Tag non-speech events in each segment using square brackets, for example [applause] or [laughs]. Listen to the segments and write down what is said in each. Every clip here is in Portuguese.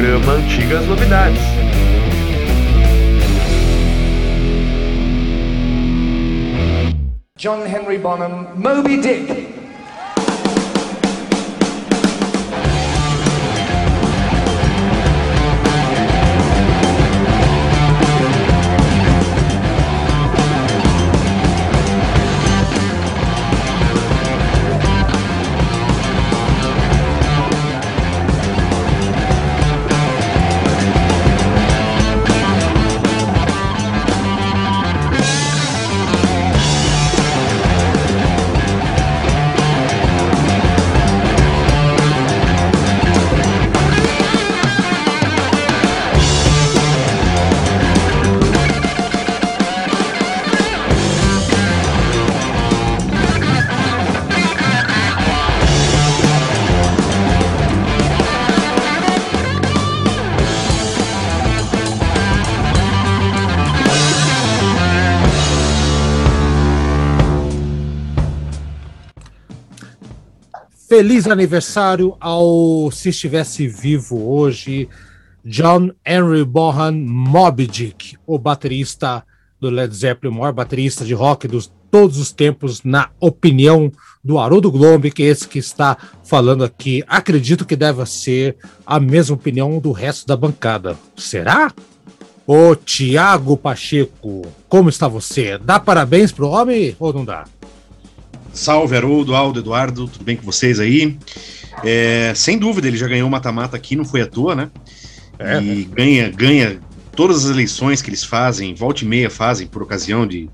programa Antigas Novidades. John Henry Bonham, Moby Dick. Feliz aniversário ao, se estivesse vivo hoje, John Henry Bonham Moby Dick, o baterista do Led Zeppelin, o maior baterista de rock dos todos os tempos, na opinião do Haroldo Globe, que é esse que está falando aqui. Acredito que deve ser a mesma opinião do resto da bancada. Será? Ô Tiago Pacheco, como está você? Dá parabéns pro homem ou não dá? Salve, Haroldo, Aldo, Eduardo, tudo bem com vocês aí? É, sem dúvida, ele já ganhou o mata-mata aqui, não foi à toa, né? É, e né? ganha, ganha todas as eleições que eles fazem, volta e meia fazem por ocasião de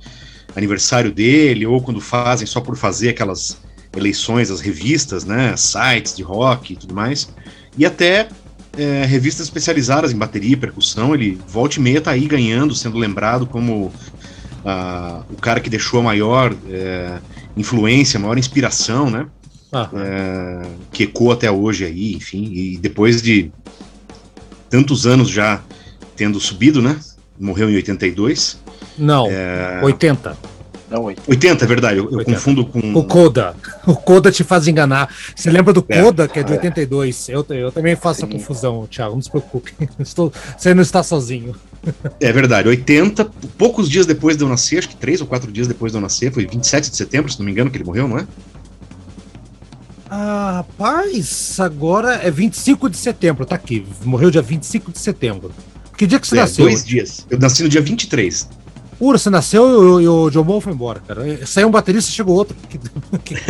aniversário dele, ou quando fazem só por fazer aquelas eleições, as revistas, né? Sites de rock e tudo mais. E até é, revistas especializadas em bateria e percussão, ele volta e meia tá aí ganhando, sendo lembrado como uh, o cara que deixou a maior. É, influência, maior inspiração, né? Ah. É, que ecoa até hoje aí, enfim, e depois de tantos anos já tendo subido, né? Morreu em 82. Não, é... 80. Não, 80. 80, é verdade, eu, eu confundo com. O Coda. O Coda te faz enganar. Você lembra do é, Coda, que é de 82? Eu, eu também faço Sim. a confusão, Thiago, não se preocupe. [laughs] Estou, você não está sozinho. É verdade, 80, poucos dias depois de eu nascer, acho que três ou quatro dias depois de eu nascer, foi 27 de setembro, se não me engano, que ele morreu, não é? Ah, rapaz, agora é 25 de setembro, tá aqui. Morreu dia 25 de setembro. Que dia que você é, nasceu? Dois dias. Eu nasci no dia 23. Ura, você nasceu e, e o John Ball foi embora, cara. Saiu um baterista, chegou outro. [laughs] Que, que [laughs]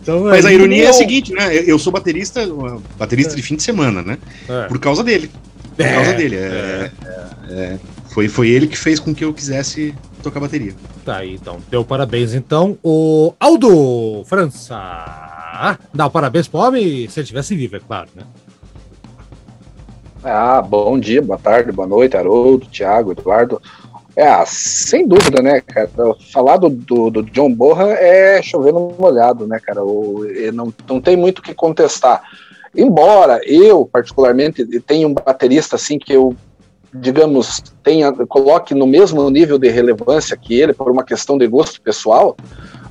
então, Mas a ironia é a seguinte, né? Eu sou baterista, baterista é. de fim de semana, né? É. Por causa dele. Por é, causa dele. É, é, é, foi, foi ele que fez com que eu quisesse tocar bateria. Tá aí, então. Deu parabéns, então. O Aldo França. Dá o parabéns pro homem se ele tivesse vivo, é claro, né? Ah, bom dia, boa tarde, boa noite, Haroldo, Thiago, Eduardo. É, sem dúvida, né, cara? Falar do, do, do John Borra é chover no molhado, né, cara? O, não, não tem muito o que contestar. Embora eu, particularmente, tenha um baterista assim que eu, digamos, tenha, coloque no mesmo nível de relevância que ele, por uma questão de gosto pessoal,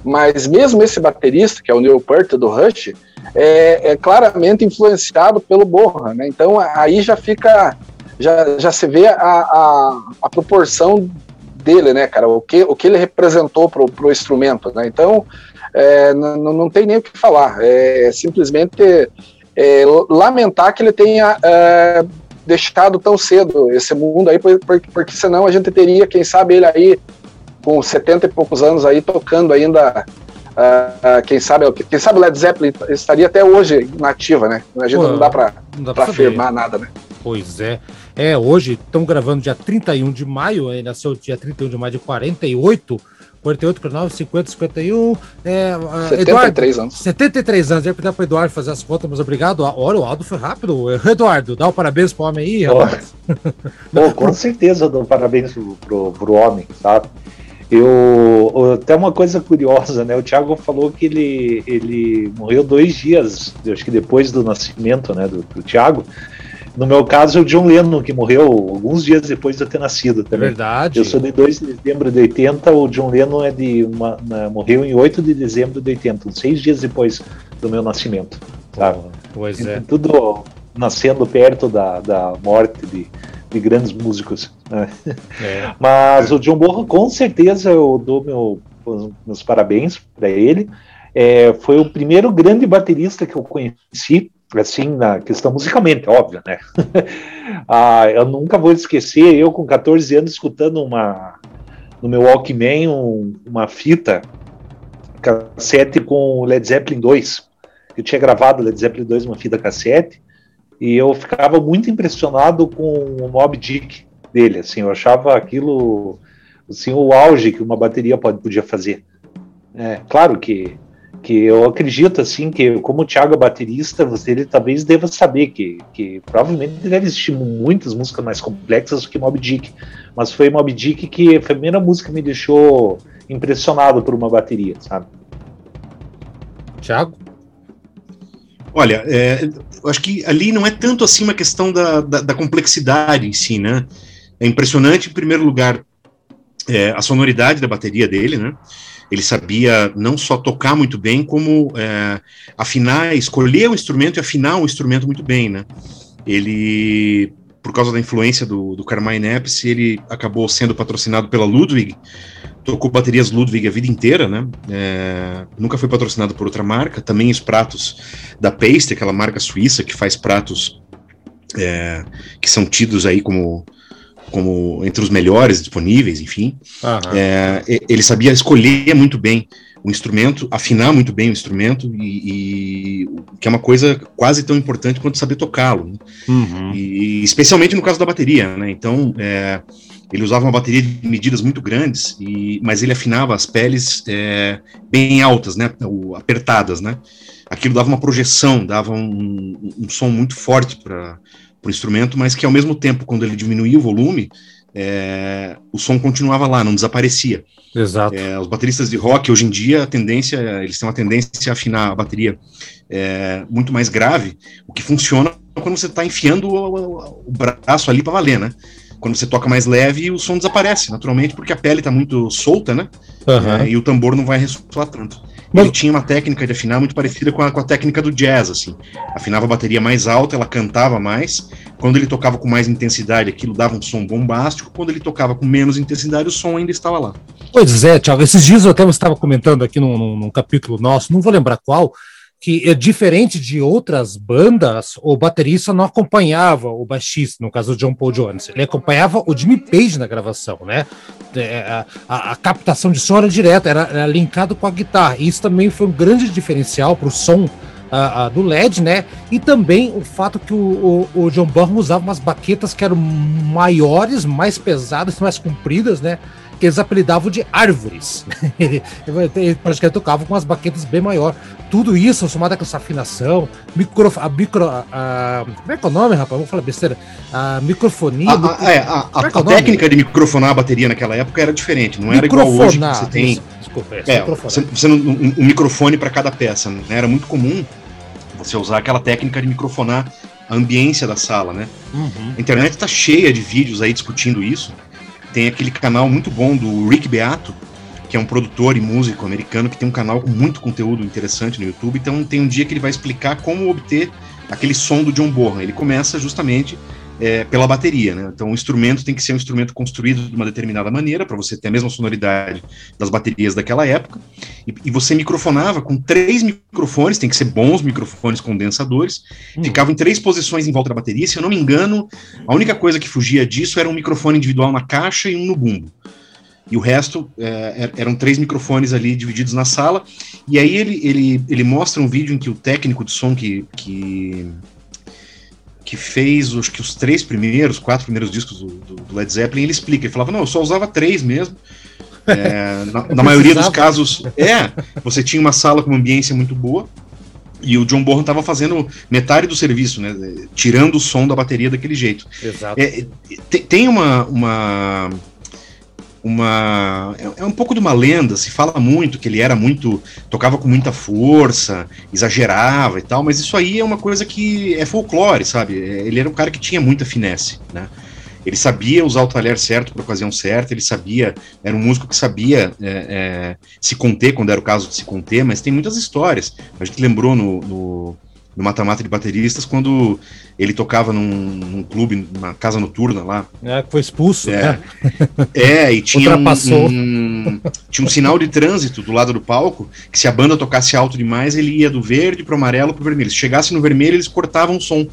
mas mesmo esse baterista, que é o Neil Peart do Rush, é, é claramente influenciado pelo Borra, né? Então aí já fica, já, já se vê a, a, a proporção dele, né, cara? O que, o que ele representou pro, pro instrumento, né? Então é, não, não tem nem o que falar, é simplesmente é, lamentar que ele tenha é, deixado tão cedo esse mundo aí, porque, porque senão a gente teria, quem sabe, ele aí com 70 e poucos anos aí tocando ainda Uh, quem sabe quem sabe Led Zeppelin estaria até hoje nativa, né? A gente Pô, não dá para afirmar nada, né? Pois é. É, hoje estão gravando dia 31 de maio, aí nasceu dia 31 de maio de 48, 48, 49, 50, 51. É, 73 Eduardo, anos. 73 anos. Eu ia pedir para o Eduardo fazer as contas, mas obrigado. Olha, o Aldo foi rápido. [laughs] Eduardo, dá o [laughs] um parabéns para o homem aí, rapaz. Com certeza dou parabéns pro, pro homem, sabe? Eu, até uma coisa curiosa, né? O Thiago falou que ele, ele morreu dois dias, acho que depois do nascimento, né, do, do Thiago. No meu caso, é o John Lennon, que morreu alguns dias depois de eu ter nascido também. Verdade. Eu sou de 2 de dezembro de 80, o John Lennon é de uma, morreu em 8 de dezembro de 80, seis dias depois do meu nascimento. Tá? Pois é. Tudo nascendo perto da, da morte de, de grandes músicos. Né? [laughs] É. Mas o John Bonham, com certeza, eu dou meu, meus parabéns para ele. É, foi o primeiro grande baterista que eu conheci, assim, na questão musicalmente, óbvio, né? [laughs] ah, eu nunca vou esquecer, eu com 14 anos escutando uma no meu Walkman um, uma fita cassete com Led Zeppelin 2. Eu tinha gravado Led Zeppelin 2 uma fita cassete e eu ficava muito impressionado com o Mob Dick dele, assim, eu achava aquilo assim o auge que uma bateria pode podia fazer. É, claro que que eu acredito assim que como o Thiago é baterista, você ele talvez deva saber que, que provavelmente deve existir muitas músicas mais complexas do que Mob Dick, mas foi Mob Dick que foi a primeira música que me deixou impressionado por uma bateria, sabe? Thiago? Olha, é, eu acho que ali não é tanto assim uma questão da, da, da complexidade em si, né? É impressionante, em primeiro lugar, é, a sonoridade da bateria dele, né? Ele sabia não só tocar muito bem, como é, afinar, escolher o instrumento e afinar o instrumento muito bem, né? Ele, por causa da influência do, do Carmine Epps, ele acabou sendo patrocinado pela Ludwig, tocou baterias Ludwig a vida inteira, né? É, nunca foi patrocinado por outra marca. Também os pratos da Paste, aquela marca suíça que faz pratos é, que são tidos aí como como entre os melhores disponíveis, enfim. É, ele sabia escolher muito bem o instrumento, afinar muito bem o instrumento, e, e que é uma coisa quase tão importante quanto saber tocá-lo. Né? Uhum. E, especialmente no caso da bateria, né? Então, é, ele usava uma bateria de medidas muito grandes, e, mas ele afinava as peles é, bem altas, né? Ou apertadas, né? Aquilo dava uma projeção, dava um, um som muito forte para para o instrumento, mas que ao mesmo tempo, quando ele diminuía o volume, é, o som continuava lá, não desaparecia. Exato. É, os bateristas de rock, hoje em dia, a tendência, eles têm uma tendência a afinar a bateria é, muito mais grave, o que funciona quando você está enfiando o, o, braço ali para valer, né? Quando você toca mais leve, o som desaparece, naturalmente, porque a pele está muito solta, né? Uhum. e o tambor não vai ressoar tanto. Mas... Ele tinha uma técnica de afinar muito parecida com a, com a técnica do jazz, assim. Afinava a bateria mais alta, ela cantava mais. Quando ele tocava com mais intensidade, aquilo dava um som bombástico. Quando ele tocava com menos intensidade, o som ainda estava lá. Pois é, Thiago. Esses dias eu até estava comentando aqui num, num, num capítulo nosso, não vou lembrar qual, que é diferente de outras bandas, o baterista não acompanhava o baixista, no caso do John Paul Jones, ele acompanhava o Jimmy Page na gravação, né? É, a, a, a captação de som era direta, era, era linkado com a guitarra. E isso também foi um grande diferencial para o som uh, do LED, né? E também o fato que o, o, o John Bonham usava umas baquetas que eram maiores, mais pesadas, mais compridas, né? Que eles apelidavam de árvores. [laughs] ele, ele praticamente tocava com umas baquetas bem maior. Tudo isso, somado com essa afinação, micro, a micro. A, a, como é que é o nome, rapaz? Vamos falar besteira. A microfonia. A, micro, é, a, a, é a técnica de microfonar a bateria naquela época era diferente, não era igual hoje que você tem. Isso, desculpa, é, é você, você um, um microfone para cada peça, né? Era muito comum você usar aquela técnica de microfonar a ambiência da sala, né? Uhum. A internet está cheia de vídeos aí discutindo isso. Tem aquele canal muito bom do Rick Beato, que é um produtor e músico americano que tem um canal com muito conteúdo interessante no YouTube. Então tem um dia que ele vai explicar como obter aquele som do John Bonham. Ele começa justamente é, pela bateria, né? Então o instrumento tem que ser um instrumento construído de uma determinada maneira para você ter a mesma sonoridade das baterias daquela época. E, e, você microfonava com três microfones, tem que ser bons microfones condensadores. Hum. Ficava em três posições em volta da bateria. Se eu não me engano, a única coisa que fugia disso era um microfone individual na caixa e um no bumbo e o resto é, é eram três microfones ali divididos na sala. E aí ele, ele, ele mostra um vídeo em que o técnico de som que, que que fez acho que os três primeiros, quatro primeiros discos do, do, Led Zeppelin, ele explica, ele falava, não, eu só usava três mesmo. É, na, [laughs] na maioria dos casos, é, você tinha uma sala com uma ambiência muito boa, e o John Bonham estava fazendo metade do serviço, né? Tirando o som da bateria daquele jeito. Exato. É, tem uma, uma uma é, é, um pouco de uma lenda, se fala muito que ele era muito tocava com muita força, exagerava e tal, mas isso aí é uma coisa que é folclore, sabe? É, ele era um cara que tinha muita finesse, né? Ele sabia usar o talher certo para a ocasião certa, ele sabia, era um músico que sabia é, é, se conter quando era o caso de se conter, mas tem muitas histórias. A gente lembrou no, no no mata-mata de bateristas quando ele tocava num, num, clube, numa casa noturna lá. É, foi expulso, é. né? [laughs] É, e tinha um, um, tinha um sinal de trânsito do lado do palco, que se a banda tocasse alto demais, ele ia do verde pro amarelo pro vermelho. Se chegasse no vermelho, eles cortavam o som.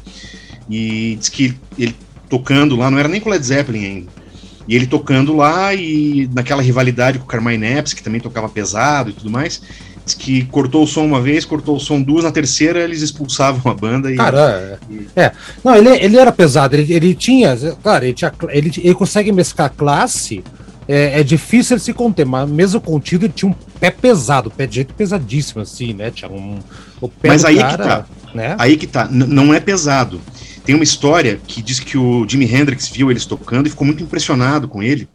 E diz que ele tocando lá, não era nem com Led Zeppelin ainda. E ele tocando lá e naquela rivalidade com o Carmine Epps, que também tocava pesado e tudo mais, que cortou o som uma vez, cortou o som duas, na terceira eles expulsavam a banda. E, Cara, é. é. Não, ele, ele era pesado, ele, ele tinha. Claro, ele, tinha, ele, ele consegue mesclar classe. É, é, difícil ele se conter, mas mesmo contido ele tinha um pé pesado, pé de jeito pesadíssimo, assim, né? Tinha um. O pé mas aí cara, que tá. Né? Aí que tá. N não é pesado. Tem uma história que diz que o Jimi Hendrix viu eles tocando e ficou muito impressionado com ele.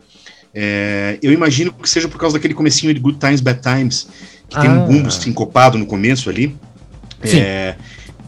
É, eu imagino que seja por causa daquele comecinho de Good Times, Bad Times, que ah. tem um ah. bumbo sincopado no começo ali. É,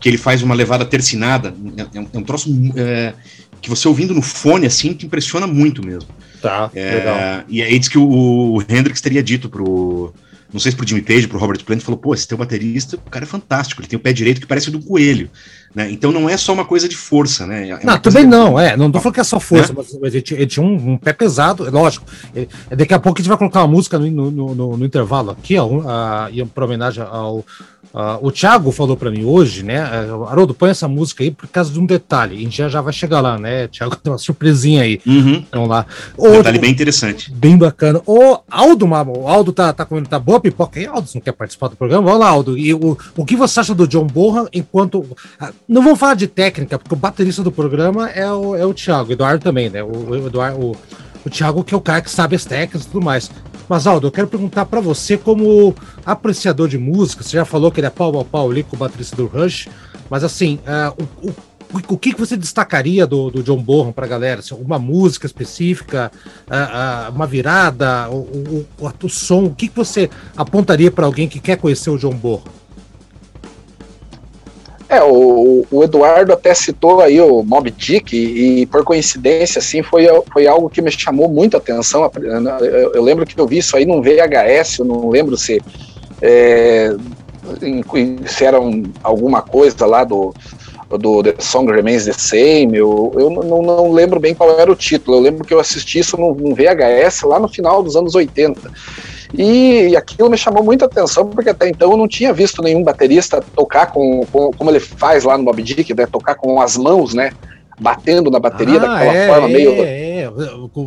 que ele faz uma levada tercinada. É, é um, é um troço é, que você ouvindo no fone assim te impressiona muito mesmo. Tá, é, legal. E aí diz que o, o Hendrix teria dito pro. Não sei se pro Jimmy Page, pro Robert Plant, falou: pô, esse teu baterista, o cara é fantástico, ele tem o pé direito que parece o do coelho. Né? Então não é só uma coisa de força, né? É não, também não, é. Não tô falando que é só força, é? mas, ele, tinha, ele tinha um, um, pé pesado, é lógico. Ele, daqui a pouco a gente vai colocar uma música no, no, no, no intervalo aqui, ó, a, para homenagem ao Uh, o Thiago falou para mim hoje, né? Uh, Haroldo, põe essa música aí por causa de um detalhe. A gente já, já vai chegar lá, né? Thiago [laughs] tem uma surpresinha aí. Uhum. Vamos lá. Um detalhe bem interessante. Bem bacana. O Aldo, o Aldo tá, tá comendo, tá boa pipoca aí, Aldo? Você não quer participar do programa? Vamos lá, Aldo. E o, o que você acha do John Borra enquanto. Uh, não vamos falar de técnica, porque o baterista do programa é o, é o Thiago, o Eduardo também, né? O, o Eduardo. O, o Thiago, que é o cara que sabe as técnicas e tudo mais. Mas, Aldo, eu quero perguntar para você, como apreciador de música, você já falou que ele é pau a pau ali com o baterista do Rush, mas assim, uh, o, o o que, você destacaria do, do John Bonham para a galera? Assim, uma música específica, uh, uh, uma virada, o, o, o, o, som? O que, que você apontaria para alguém que quer conhecer o John Bonham? É, o, o, Eduardo até citou aí o Mob Dick e, e, por coincidência, assim, foi, foi algo que me chamou muito a atenção. Eu, eu, lembro que eu vi isso aí num VHS, eu não lembro se, é, se era um, alguma coisa lá do, do The Song Remains the Same, eu, eu não, não, lembro bem qual era o título, eu lembro que eu assisti isso num, num VHS lá no final dos anos 80. E, e, aquilo me chamou muita atenção, porque até então eu não tinha visto nenhum baterista tocar com, com como ele faz lá no Mob Dick, né? Tocar com as mãos, né? Batendo na bateria ah, daquela é, forma meio. É, é,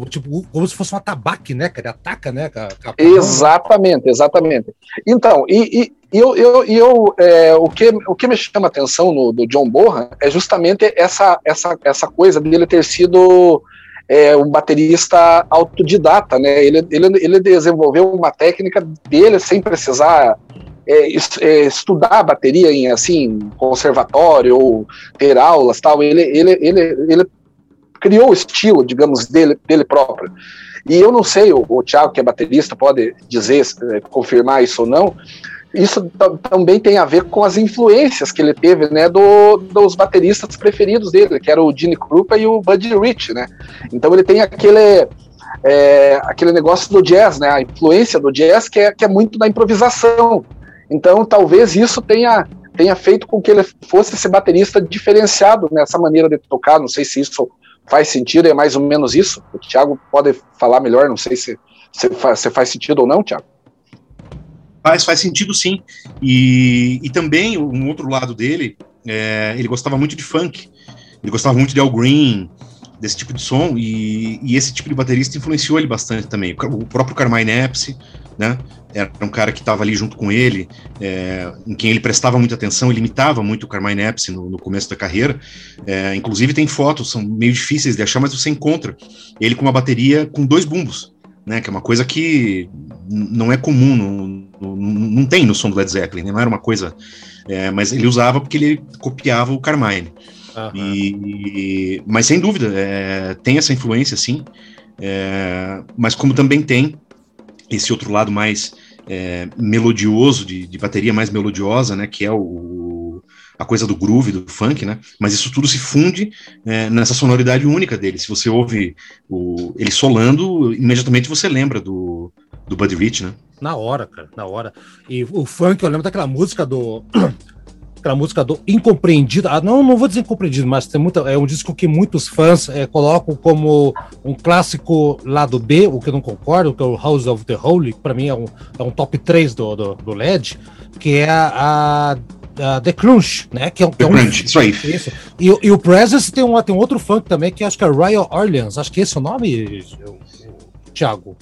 tipo, como se fosse um atabaque, né? Que ele ataca, né? A, a exatamente, exatamente. Então, e, e eu, eu, eu é, o, que, o que me chama atenção no, do John Bohan é justamente essa, essa, essa coisa dele ter sido é, um baterista autodidata, né? Ele, ele, ele desenvolveu uma técnica dele sem precisar é, é, estudar bateria em assim conservatório ou ter aulas tal. Ele, ele, ele, ele criou o estilo, digamos, dele, dele próprio. E eu não sei, o, o Thiago, que é baterista, pode dizer, é, confirmar isso ou não, isso também tem a ver com as influências que ele teve, né, do, dos bateristas preferidos dele, que era o Gene Krupa e o Buddy Rich, né? Então ele tem aquele é, aquele negócio do jazz, né? A influência do jazz que é, que é muito da improvisação. Então talvez isso tenha tenha feito com que ele fosse esse baterista diferenciado nessa maneira de tocar. Não sei se isso faz sentido, é mais ou menos isso. O Thiago pode falar melhor, não sei se, se, faz, se faz sentido ou não, Thiago. Faz, faz sentido sim. E, e também, um outro lado dele, é, ele gostava muito de funk. Ele gostava muito de Al Green, desse tipo de som, e, e esse tipo de baterista influenciou ele bastante também. O próprio Carmine Epps, né? Era um cara que estava ali junto com ele, é, em quem ele prestava muita atenção, ele imitava muito o Carmine Epps no, no começo da carreira. É, inclusive tem fotos, são meio difíceis de achar, mas você encontra ele com uma bateria com dois bumbos, né? Que é uma coisa que não é comum, não, não tem no som do Led Zeppelin, né? não era uma coisa. É, mas ele usava porque ele copiava o Carmine. Uhum. E, mas sem dúvida, é, tem essa influência, sim. É, mas como também tem esse outro lado mais é, melodioso, de, de, bateria mais melodiosa, né? Que é o, a coisa do groove, do funk, né? Mas isso tudo se funde é, nessa sonoridade única dele. Se você ouve o, ele solando, imediatamente você lembra do, do Buddy Rich, né? Na hora, cara, na hora. E o funk, eu lembro daquela música do [clears throat] aquela música do Incompreendido. Ah, não, não vou dizer incompreendido, mas tem muita, é um disco que muitos fãs é, colocam como um clássico lado B, o que eu não concordo, que é o House of the Holy, que para mim é um, é um top 3 do, do, do LED, que é a, a The Crunch, né? Que é, The é um, Crunch, isso aí. Isso. E, e, o Presence tem, um, tem um outro funk também, que acho que é Royal Orleans. Acho que esse é o nome, Thiago.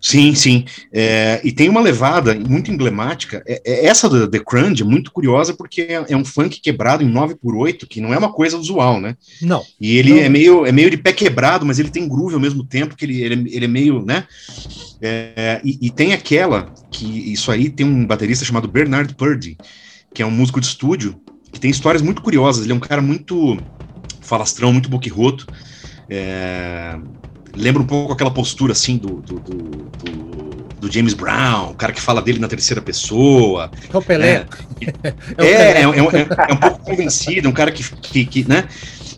Sim, sim. É, e tem uma levada muito emblemática. É, é essa do The Crunch é muito curiosa porque é, é, um funk quebrado em 9 por 8 que não é uma coisa usual, né? Não. E ele não. É, meio, é meio de pé quebrado, mas ele tem groove ao mesmo tempo, que ele, ele, ele é meio, né? É, e, e, tem aquela, que isso aí tem um baterista chamado Bernard Purdy, que é um músico de estúdio, que tem histórias muito curiosas. Ele é um cara muito falastrão, muito boquirroto. É, lembra um pouco aquela postura assim do, do, do, do, do James Brown, o cara que fala dele na terceira pessoa. É o Pelé. Né? É, [laughs] é, é, um, é, um pouco convencido, um cara que, que, que, né?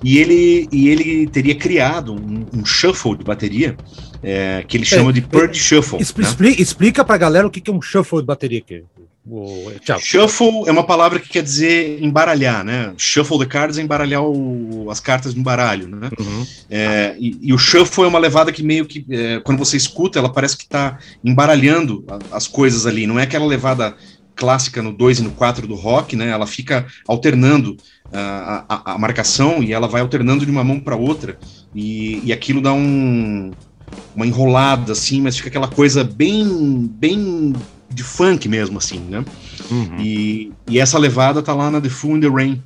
E ele, e ele teria criado um, um shuffle de bateria é, que ele chama de Purdy Shuffle. Expl né? Explica pra galera o que é um shuffle de bateria aqui. O, Shuffle é uma palavra que quer dizer embaralhar, né? Shuffle the cards é embaralhar o, as cartas no baralho, né? Uhum. É, e, e, o shuffle é uma levada que meio que, é, quando você escuta, ela parece que está embaralhando a, as coisas ali. Não é aquela levada clássica no 2 e no 4 do rock, né? Ela fica alternando a, a, a, marcação e ela vai alternando de uma mão para outra e, e aquilo dá um, uma enrolada assim, mas fica aquela coisa bem, bem de funk mesmo, assim, né? Uhum. E, e essa levada tá lá na The Fool in the Rain.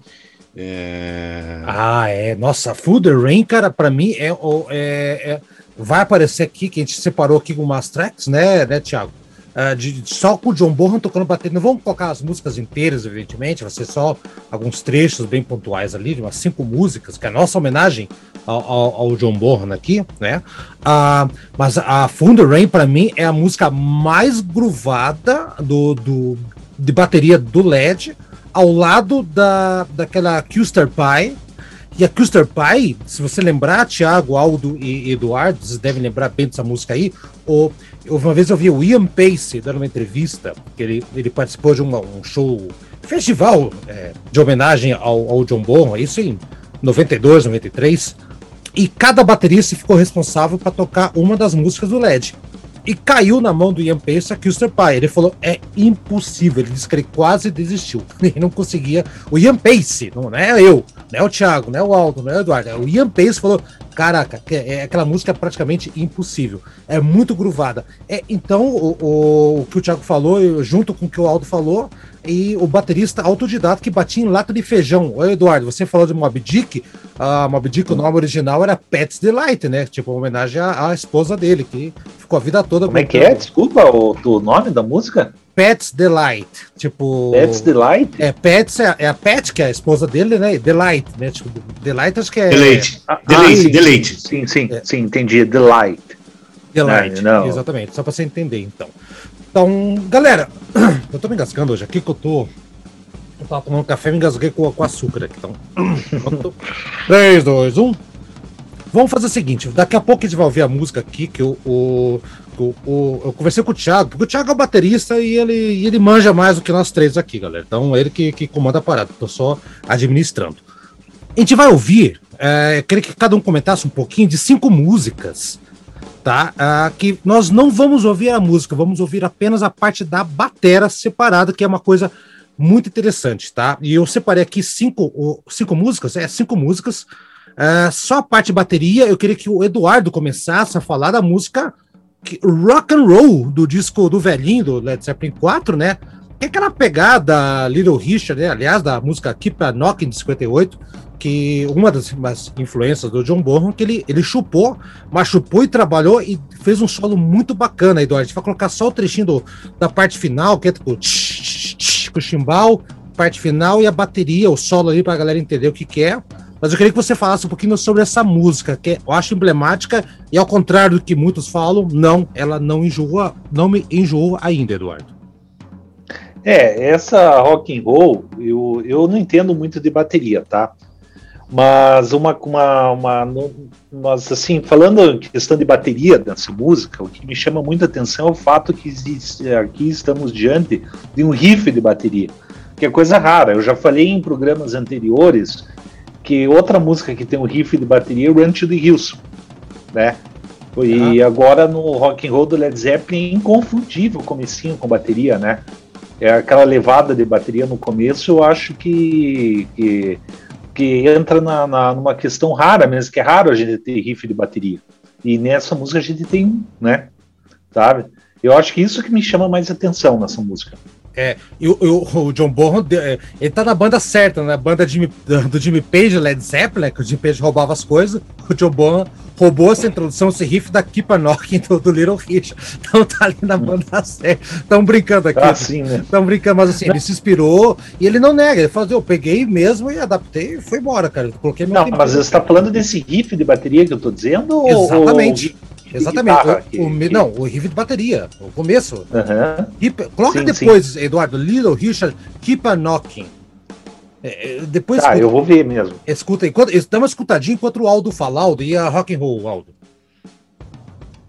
É... Ah, é. Nossa, Fool the Rain, cara, para mim é, é, é, Vai aparecer aqui, que a gente separou aqui com umas tracks, né, né, Thiago? Uh, de, só com o John Bonham tocando bateria. Não vamos colocar as músicas inteiras, evidentemente, vai ser só alguns trechos bem pontuais ali, de umas cinco músicas, que é a nossa homenagem ao, ao, ao John Bonham aqui, né? Uh, mas a Thunder Rain, para mim, é a música mais gruvada do, do, de bateria do LED, ao lado da, daquela Custer Pie. E a Custer Pie, se você lembrar, Thiago, Aldo e Eduardo, vocês devem lembrar bem dessa música aí, o uma vez eu vi o Ian Pace dando uma entrevista, que ele, ele participou de uma, um show, festival é, de homenagem ao, ao John Bonham, isso em 92, 93, e cada baterista ficou responsável para tocar uma das músicas do LED. E caiu na mão do Ian Pace a Custer Pie. Ele falou: é impossível. Ele disse que ele quase desistiu. [laughs] Ele não conseguia. O Ian Pace, não é eu, não é o Thiago, não é o Aldo, não é o Eduardo. É o Ian Pace falou: Caraca, é, aquela música é praticamente impossível. É muito gruvada. É, então, o, o, o, que o Thiago falou, junto com o que o Aldo falou, e o baterista autodidata que batia em lata de feijão. Oi, Eduardo, você falou de Mob Dick. A Mob Dick, o nome original era Pets Delight, né? Tipo, uma homenagem à, à esposa dele, que ficou a vida toda. Como é que é? Desculpa, o, o nome da música? Pets Delight. Tipo. Pets Delight? É, Pets é, é, a Pet, que é a esposa dele, né? Delight, né? Tipo, Delight acho que é. Deleite. Ah, Deleite, Deleite. Sim, sim, é. sim, entendi. Delight. Delight, não, não. exatamente. Só pra você entender, então. Então, galera, [clears throat] eu tô me engasgando hoje aqui que eu tô. Eu tava tomando café e me engasguei com, com açúcar aqui. Então. 3, 2, 1. Vamos fazer o seguinte: daqui a pouco a gente vai ouvir a música aqui, que o, o, o, o, eu conversei com o Thiago, porque o Thiago é o baterista e ele, e ele manja mais do que nós três aqui, galera. Então, ele que, que comanda a parada, tô só administrando. A gente vai ouvir, é, queria que cada um comentasse um pouquinho de cinco músicas, tá? Ah, que nós não vamos ouvir a música, vamos ouvir apenas a parte da batera separada, que é uma coisa muito interessante, tá? E eu separei aqui cinco, cinco músicas, é, cinco músicas. Uh, só a parte bateria, eu queria que o Eduardo começasse a falar da música rock and roll do disco do velhinho, do Led Zeppelin 4, né? Que é aquela pegada Little Richard, né? aliás, da música Keep a Knocking de 58, que uma das, das influências do John Bonham, que ele, ele chupou, mas chupou e trabalhou e fez um solo muito bacana, Eduardo. A gente vai colocar só o trechinho do, da parte final, que é tipo com o chimbal, parte final e a bateria, o solo ali pra galera entender o que, que é. Mas eu queria que você falasse um pouquinho sobre essa música, que eu acho emblemática, e ao contrário do que muitos falam, não, ela não enjoa, não me enjoou ainda, Eduardo. É, essa rock and roll, eu, eu não entendo muito de bateria, tá? Mas uma, uma, uma nós assim, falando em questão de bateria dessa música, o que me chama muita atenção é o fato que aqui estamos diante de um riff de bateria que é coisa rara. Eu já falei em programas anteriores que outra música que tem um riff de bateria é Run to the Hills, né? E ah. agora no rock and roll do Led Zeppelin, inconfundível comecinho com bateria, né? É aquela levada de bateria no começo, eu acho que, que, que entra na, na, numa questão rara mesmo, que é raro a gente ter riff de bateria. E nessa música a gente tem um, né? Sabe? Eu acho que isso que me chama mais atenção nessa música. É, e o, o, John Bonham, é, ele tá na banda certa, na banda Jimmy, do Jimmy Page, Led Zeppelin, que o Jimmy Page roubava as coisas, o John Bonham roubou essa introdução, esse riff da Keep a Knocking do, do Little Richard. Então tá ali na banda certa. Estão brincando aqui. Ah, sim, né? Estão brincando, mas assim, ele se inspirou e ele não nega. Ele falou, eu peguei mesmo e adaptei e foi embora, cara. Eu coloquei meu Não, mas você tá falando desse riff de bateria que eu tô dizendo? Exatamente. Ou Exatamente. Guitarra, o, o, que... Não, o riff de bateria, o começo. Uhum. Keep, coloca sim, depois, sim. Eduardo, Little Richard, Keep a Knocking. É, é depois ah, eu vou ver mesmo. Escuta, enquanto, dá uma escutadinha enquanto o Aldo fala, Aldo, e a rock and roll, Aldo.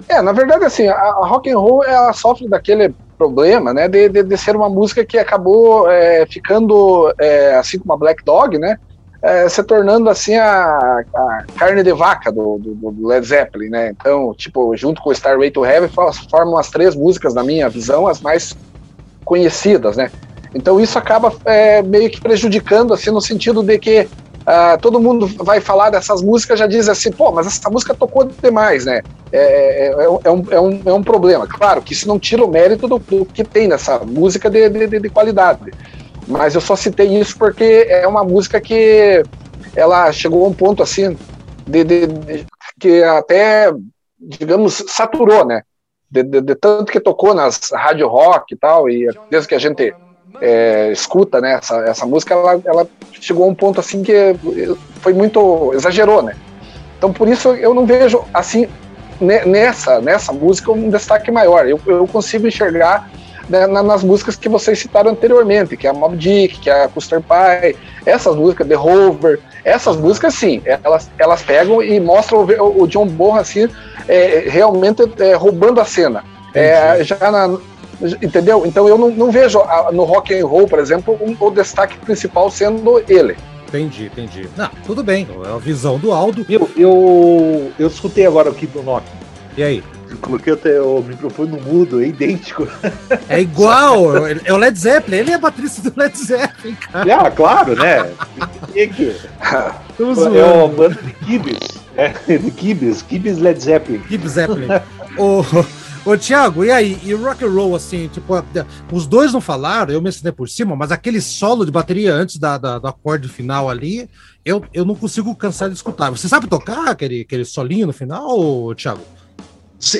É, na verdade, assim, a, a rock and roll ela sofre daquele problema, né, de, de, de ser uma música que acabou é, ficando, é, assim como a Black Dog, né, é, se tornando assim a, a, carne de vaca do, do, do, Led Zeppelin, né? Então, tipo, junto com o Starway to Heaven, formam as três músicas, na minha visão, as mais conhecidas, né? Então isso acaba é, meio que prejudicando, assim, no sentido de que uh, todo mundo vai falar dessas músicas já diz assim, pô, mas essa música tocou demais, né? É, é, é, é um, é, um, é um problema. Claro que isso não tira o mérito do, do que tem nessa música de, de, de qualidade. Mas eu só citei isso porque é uma música que ela chegou a um ponto assim de, de, de que até digamos saturou, né? De, de, tanto que tocou nas rádio rock e tal e desde que a gente é, escuta, né? Essa, essa música ela, ela chegou a um ponto assim que foi muito exagerou, né? Então por isso eu não vejo assim nessa nessa música um destaque maior. Eu, eu consigo enxergar né, nas músicas que vocês citaram anteriormente, que é a Mob Dick, que é a Custer Pie, essas músicas, The Rover, essas músicas sim, elas, elas pegam e mostram o, o John Bonham assim, é, realmente é, roubando a cena. É, já na, entendeu? Então eu não, não vejo a, no rock and roll, por exemplo, um, o destaque principal sendo ele. Entendi, entendi. Não, tudo bem, é a visão do Aldo. Eu, eu, eu escutei agora aqui do Nokia. E aí? Eu coloquei o, o microfone no mudo, é idêntico. [laughs] É igual, é o Led Zeppelin, ele é a Patrícia do Led Zeppelin, cara. Ah, claro, né? é uma banda de Kibis. É, de Kibis, Kibis Led Zeppelin. Kibis Zeppelin. ô, ô, Thiago, e aí? E rock and roll, assim, tipo, os dois não falaram, eu mencionei por cima, mas aquele solo de bateria antes da, da do acorde final ali, eu, eu não consigo cansar de escutar. Você sabe tocar aquele, aquele solinho no final, Thiago?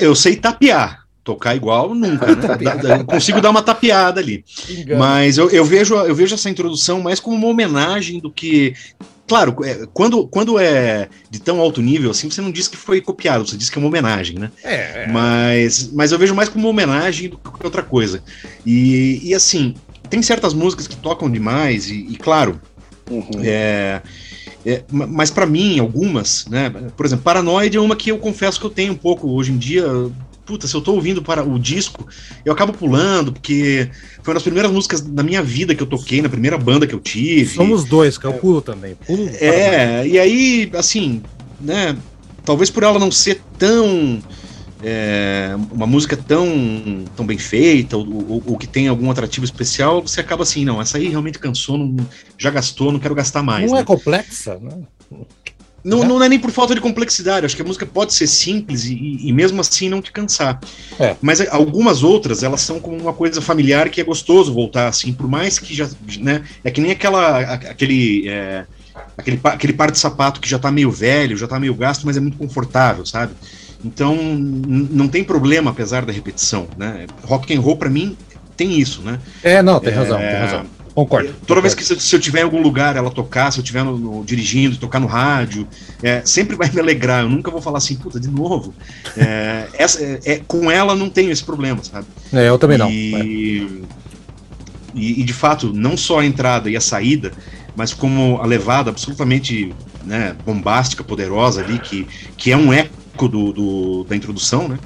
Eu sei tapear. Tocar igual nunca, né? [laughs] consigo dar uma tapeada ali. Engano. Mas eu, eu, vejo, eu vejo essa introdução mais como uma homenagem do que. Claro, é, quando, quando é de tão alto nível assim, você não diz que foi copiado, você diz que é uma homenagem, né? É. Mas, mas eu vejo mais como uma homenagem do que outra coisa. E, e assim, tem certas músicas que tocam demais, e, e claro, uhum. é, é, mas para mim, algumas, né? Por exemplo, Paranoid é uma que eu confesso que eu tenho um pouco hoje em dia. Puta, se eu tô ouvindo para o disco, eu acabo pulando, porque foi uma das primeiras músicas da minha vida que eu toquei, na primeira banda que eu tive. Somos dois, que eu pulo também. Pulo é, e aí, assim, né? Talvez por ela não ser tão é, uma música tão, tão bem feita, ou, ou, ou, que tem algum atrativo especial, você acaba assim, não, essa aí realmente cansou, não, já gastou, não quero gastar mais. Não é né? é complexa, né? Não, não é nem por falta de complexidade, acho que a música pode ser simples e, e mesmo assim não te cansar. É. Mas algumas outras, elas são como uma coisa familiar que é gostoso voltar assim, por mais que já. Né, é que nem aquela, aquele. É, aquele, aquele par de sapato que já tá meio velho, já tá meio gasto, mas é muito confortável, sabe? Então, não tem problema, apesar da repetição, né? Rock and roll, para mim, tem isso, né? É, não, tem é, razão, tem razão. Concordo. Toda concordo. vez que se, se, eu tiver em algum lugar ela tocar, se eu estiver dirigindo, tocar no rádio, é, sempre vai me alegrar. Eu nunca vou falar assim, puta, de novo. É, essa, é, é com ela não tenho esse problema, sabe? É, eu também e, não. E, e, de fato, não só a entrada e a saída, mas como a levada absolutamente né, bombástica, poderosa ali, que, que é um eco do, do da introdução, né?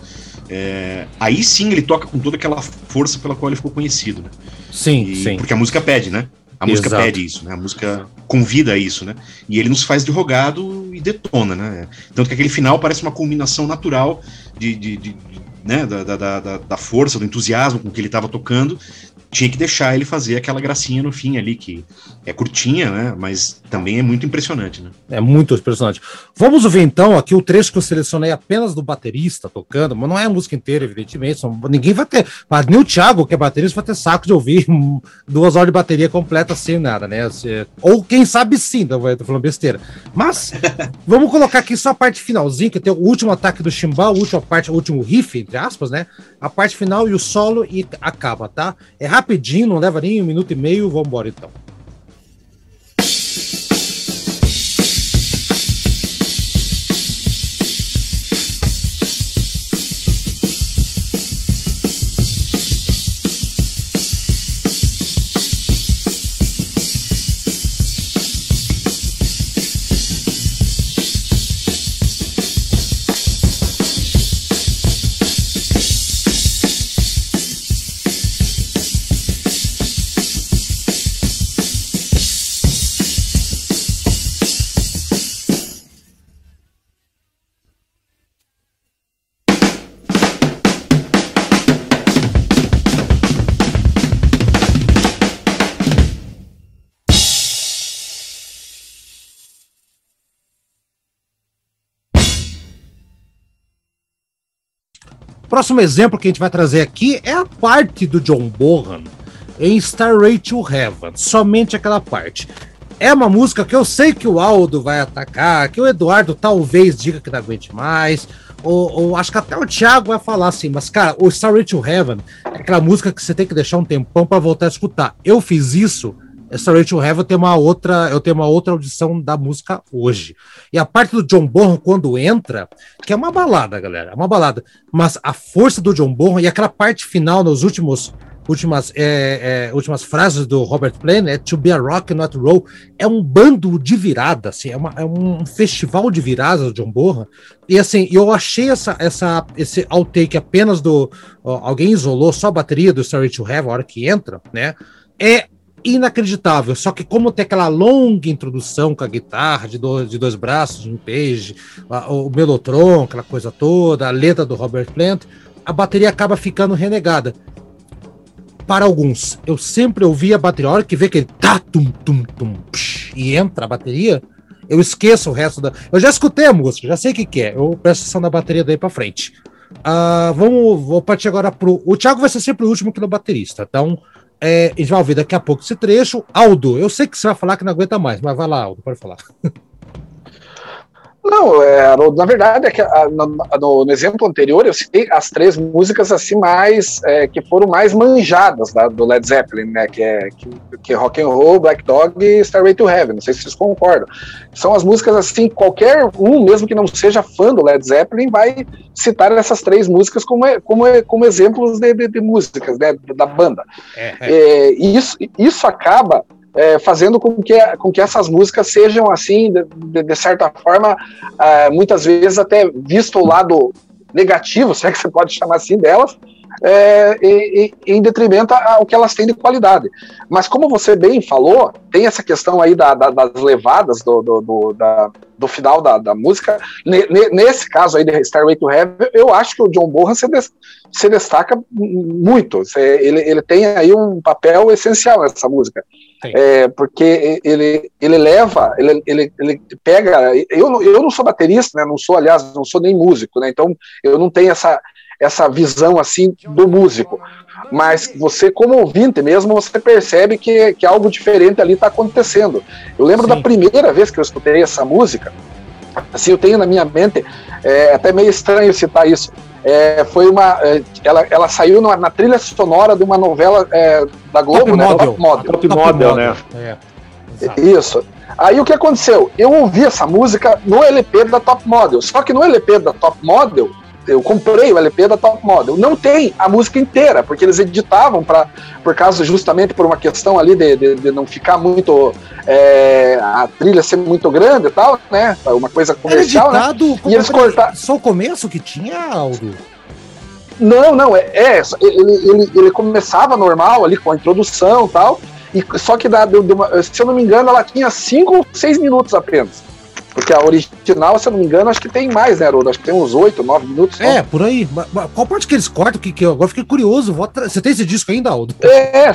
É, aí sim ele toca com toda aquela força pela qual ele ficou conhecido, né? Sim, e, sim. Porque a música pede, né? A música Exato. pede isso, né? A música convida a isso, né? E ele nos faz de rogado e detona, né? Tanto que aquele final parece uma combinação natural de, de, de né? Da, da, da, da, força, do entusiasmo com que ele estava tocando, tinha que deixar ele fazer aquela gracinha no fim ali, que é curtinha, né? Mas também é muito impressionante, né? É muito impressionante. Vamos ver então aqui o trecho que eu selecionei apenas do baterista tocando, mas não é a música inteira, evidentemente. Ninguém vai ter. Mas nem o Thiago, que é baterista, vai ter saco de ouvir [laughs] duas horas de bateria completa sem nada, né? Ou quem sabe sim, não vai tô falando besteira. Mas [laughs] vamos colocar aqui só a parte finalzinha, que tem o último ataque do chimbal, a última parte, o último riff, entre aspas, né? A parte final e o solo e acaba, tá? É rápido rapidinho, não leva nem um minuto e meio, vamos embora então. Próximo exemplo que a gente vai trazer aqui é a parte do John Bohan em Starway to Heaven, somente aquela parte. É uma música que eu sei que o Aldo vai atacar, que o Eduardo talvez diga que não aguente mais, ou, ou acho que até o Thiago vai falar assim, mas cara, o Starway to Heaven é aquela música que você tem que deixar um tempão para voltar a escutar. Eu fiz isso essa Rachel Heaven tem uma outra, eu tenho uma outra audição da música hoje. E a parte do John Bonham quando entra, que é uma balada, galera, é uma balada, mas a força do John Bonham e aquela parte final nos últimos últimas é, é, últimas frases do Robert Plant é to be a rock not roll é um bando de virada assim é, uma, é um festival de viradas do John Bonham. E assim eu achei essa essa esse outtake apenas do ó, alguém isolou só a bateria do Story to Have a hora que entra né? É inacreditável. Só que como tem aquela longa introdução com a guitarra de dois, de dois braços, um page, o melotron, aquela coisa toda, a letra do Robert Plant, a bateria acaba ficando renegada. Para alguns, eu sempre ouvi a bateria, a hora que vê aquele tá, tum, tum, tum, psh, e entra a bateria, eu esqueço o resto da. Eu já escutei a música, já sei o que, que é. Eu presto atenção da bateria daí para frente. Uh, vamos, vou partir agora pro. O Thiago vai ser sempre o último que no baterista, então é, a gente vai ouvir daqui a pouco esse trecho. Aldo, eu sei que você vai falar que não aguenta mais, mas vai lá, Aldo, pode falar. [laughs] Não, é, na verdade, é que, no, no, no, exemplo anterior eu citei as três músicas assim mais é, que foram mais manjadas da, do Led Zeppelin, né? Que é que, que Rock and Roll, Black Dog e Starway to Heaven. Não sei se vocês concordam. São as músicas assim, qualquer um, mesmo que não seja fã do Led Zeppelin, vai citar essas três músicas como, como, como exemplos de, de, de músicas né, da banda. É, é. é isso, isso acaba é, fazendo com que, com que essas músicas sejam, assim, de, de certa forma, é, muitas vezes até visto o lado negativo, [laughs] se é que você pode chamar assim, delas, é, e, e, em detrimento ao que elas têm de qualidade. Mas como você bem falou, tem essa questão aí da, da, das levadas do, do, do, da, do final da, da música. nesse caso aí de Starway to Heaven, eu acho que o John Bonham se, des, se destaca muito. Ele, ele tem aí um papel essencial nessa música. É, porque ele, ele leva, ele, ele, ele pega. Eu, eu não sou baterista, né? Não sou, aliás, não sou nem músico, né? Então eu não tenho essa, essa visão assim do músico. Mas você, como ouvinte mesmo, você percebe que, que algo diferente ali está acontecendo. Eu lembro Sim. da primeira vez que eu escutei essa música, assim, eu tenho na minha mente, é até meio estranho citar isso. É, foi uma. É, ela, ela saiu na, na, trilha sonora de uma novela é, da Globo, Top né? Model. Top Model. Top, Top Model, né? É. Isso. Aí o que aconteceu? Eu ouvi essa música no LP da Top Model. Só que no LP da Top Model eu comprei o LP da Top Model. Não tem a música inteira, porque eles editavam para por causa justamente por uma questão ali de, de, de não ficar muito é, a trilha ser muito grande e tal, né? Uma coisa comercial. Era editado, né? E eles cortaram. Só o começo que tinha, Aldo? Não, não, é, é ele, ele, ele começava normal ali com a introdução e tal. E, só que, deu, deu uma, se eu não me engano, ela tinha 5 ou 6 minutos apenas. Porque a original, se eu não me engano, acho que tem mais, né, Haroldo? Acho que tem uns 8, 9 minutos. Só. É, por aí. Qual parte que eles cortam? Que, que eu agora fiquei curioso. Você tem esse disco ainda, Aldo? É,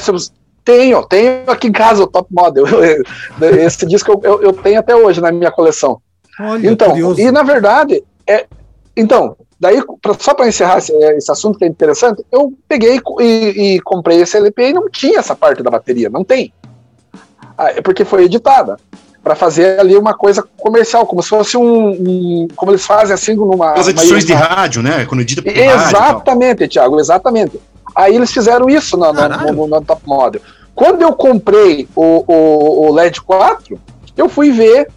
tenho, tenho aqui em casa o Top Model. [laughs] Esse disco eu, eu, tenho até hoje na minha coleção. Olha, então, curioso. e na verdade, é, então, daí, pra, só para encerrar esse, esse, assunto que é interessante, eu peguei e, e, comprei esse LP e não tinha essa parte da bateria, não tem. Ah, é porque foi editada para fazer ali uma coisa comercial, como se fosse um, um como eles fazem assim numa as edições uma, de rádio, né? Quando edita por Exatamente, rádio, Thiago, exatamente. Aí eles fizeram isso no, no, no, no, Top Model. Quando eu comprei o, o, o LED 4, eu fui ver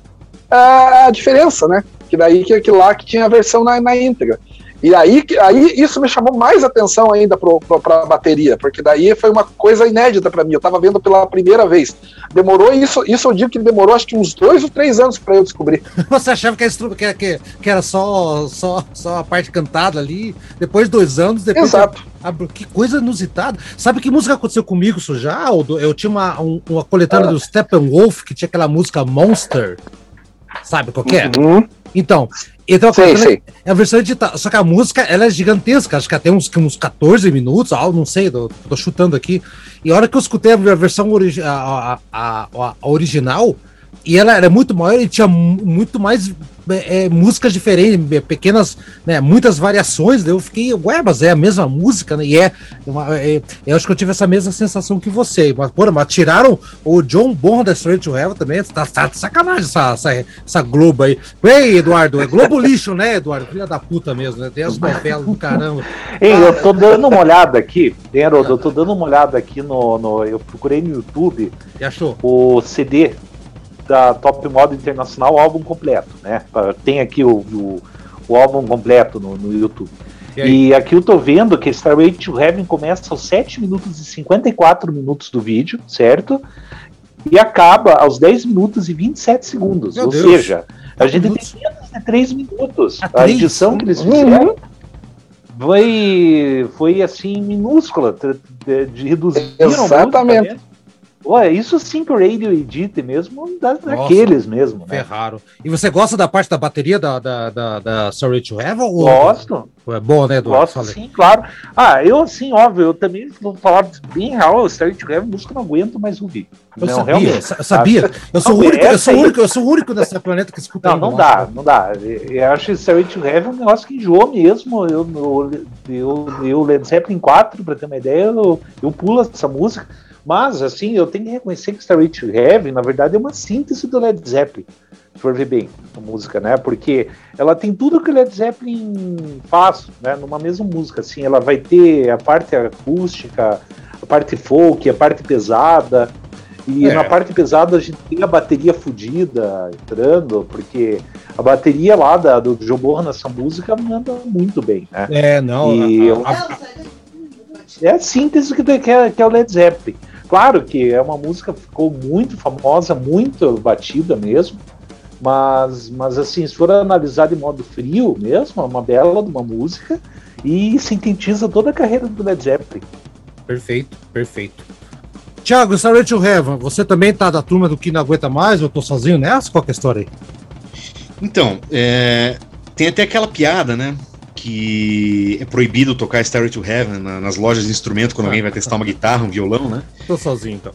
a, a diferença, né? Que daí que, que lá que tinha a versão na, na íntegra. E aí, aí isso me chamou mais atenção ainda para a bateria, porque daí foi uma coisa inédita para mim. Eu estava vendo pela primeira vez. Demorou isso, isso eu digo que demorou acho que uns dois ou três anos para eu descobrir. [laughs] Você achava que, era, que, que era só, só, só a parte cantada ali? Depois de dois anos, depois. Exato. Eu, que coisa inusitada. Sabe que música aconteceu comigo isso já, Aldo? Eu tinha uma, um, uma coletânea ah. do Steppenwolf que tinha aquela música Monster. Sabe qual é? Uhum. Então, então sei, sei. é a versão editada. Só que a música ela é gigantesca, acho que até uns, uns 14 minutos, algo, não sei, tô, tô, chutando aqui. E a hora que eu escutei a versão origi a, a, a, a original, e ela era muito maior e tinha muito mais é, é, músicas diferentes, é, pequenas, né, muitas variações. Eu fiquei, ué, mas é a mesma música, né? E é, uma, é, eu acho que eu tive essa mesma sensação que você. Mas, porra, mas tiraram o John Bonham da Straight to Heaven também. Tá, tá de sacanagem essa, essa, essa Globo aí. Ei, Eduardo, é Globo lixo, né, Eduardo? Filha da puta mesmo, né? Tem as novelas do caramba. Ei, eu tô dando uma olhada aqui, Haroldo, eu tô dando uma olhada aqui no, no. Eu procurei no YouTube. E achou? O CD da Top Modo Internacional, o álbum completo, né? Tem aqui o, o, o álbum completo no, no YouTube. E, e, aqui eu tô vendo que Starway to Heaven começa aos 7 minutos e 54 minutos do vídeo, certo? E acaba aos 10 minutos e 27 segundos. Meu ou Deus. seja, a gente minutos. tem menos de 3 minutos. A, a edição que eles fizeram uhum. foi, foi assim, minúscula. De, de, reduziram Exatamente. Ué, isso sim que o Radio Edit mesmo, da, daqueles mesmo. Né? Ferraro. E você gosta da parte da bateria da, da, da, da Sorry to Have? Ou... Gosto. É bom, né, Eduardo? Gosto, Falei. sim, claro. Ah, eu, assim, óbvio, eu também vou falar bem real, o Sorry to Have música não aguento mais ouvir. Eu não, sabia, realmente. sabia. Eu sou, não, único, eu, sou único, eu sou o único nessa planeta que escuta Não, não dá, não dá. Eu acho que Sorry to Have um negócio que enjoa mesmo. Eu, eu, eu, eu Led Zeppelin 4, pra ter uma ideia, eu, eu pulo essa música. Mas, assim, eu tenho que reconhecer que Starway to Heaven, na verdade, é uma síntese do Led Zeppelin, se for ver bem a música, né? Porque ela tem tudo que o Led Zeppelin faz, né? Numa mesma música, assim, ela vai ter a parte acústica, a parte folk, a parte pesada, e é. na parte pesada a gente tem a bateria fodida entrando, porque a bateria lá da, do Joe Borra nessa música manda muito bem, né? É, não. E a, a, a, é a síntese que, que, é, que é o Led Zeppelin. Claro que é uma música que ficou muito famosa, muito batida mesmo, mas, mas assim, se for analisar de modo frio mesmo, é uma bela de uma música e sintetiza toda a carreira do Led Zeppelin. Perfeito, perfeito. Tiago, Starry to Heaven, você também tá da turma do que não aguenta mais? Eu tô sozinho nessa? Qual é a história aí? Então, é, tem até aquela piada, né? Que é proibido tocar Starry to Heaven na, nas lojas de instrumento quando alguém vai testar uma guitarra, um violão, né? Tô sozinho então.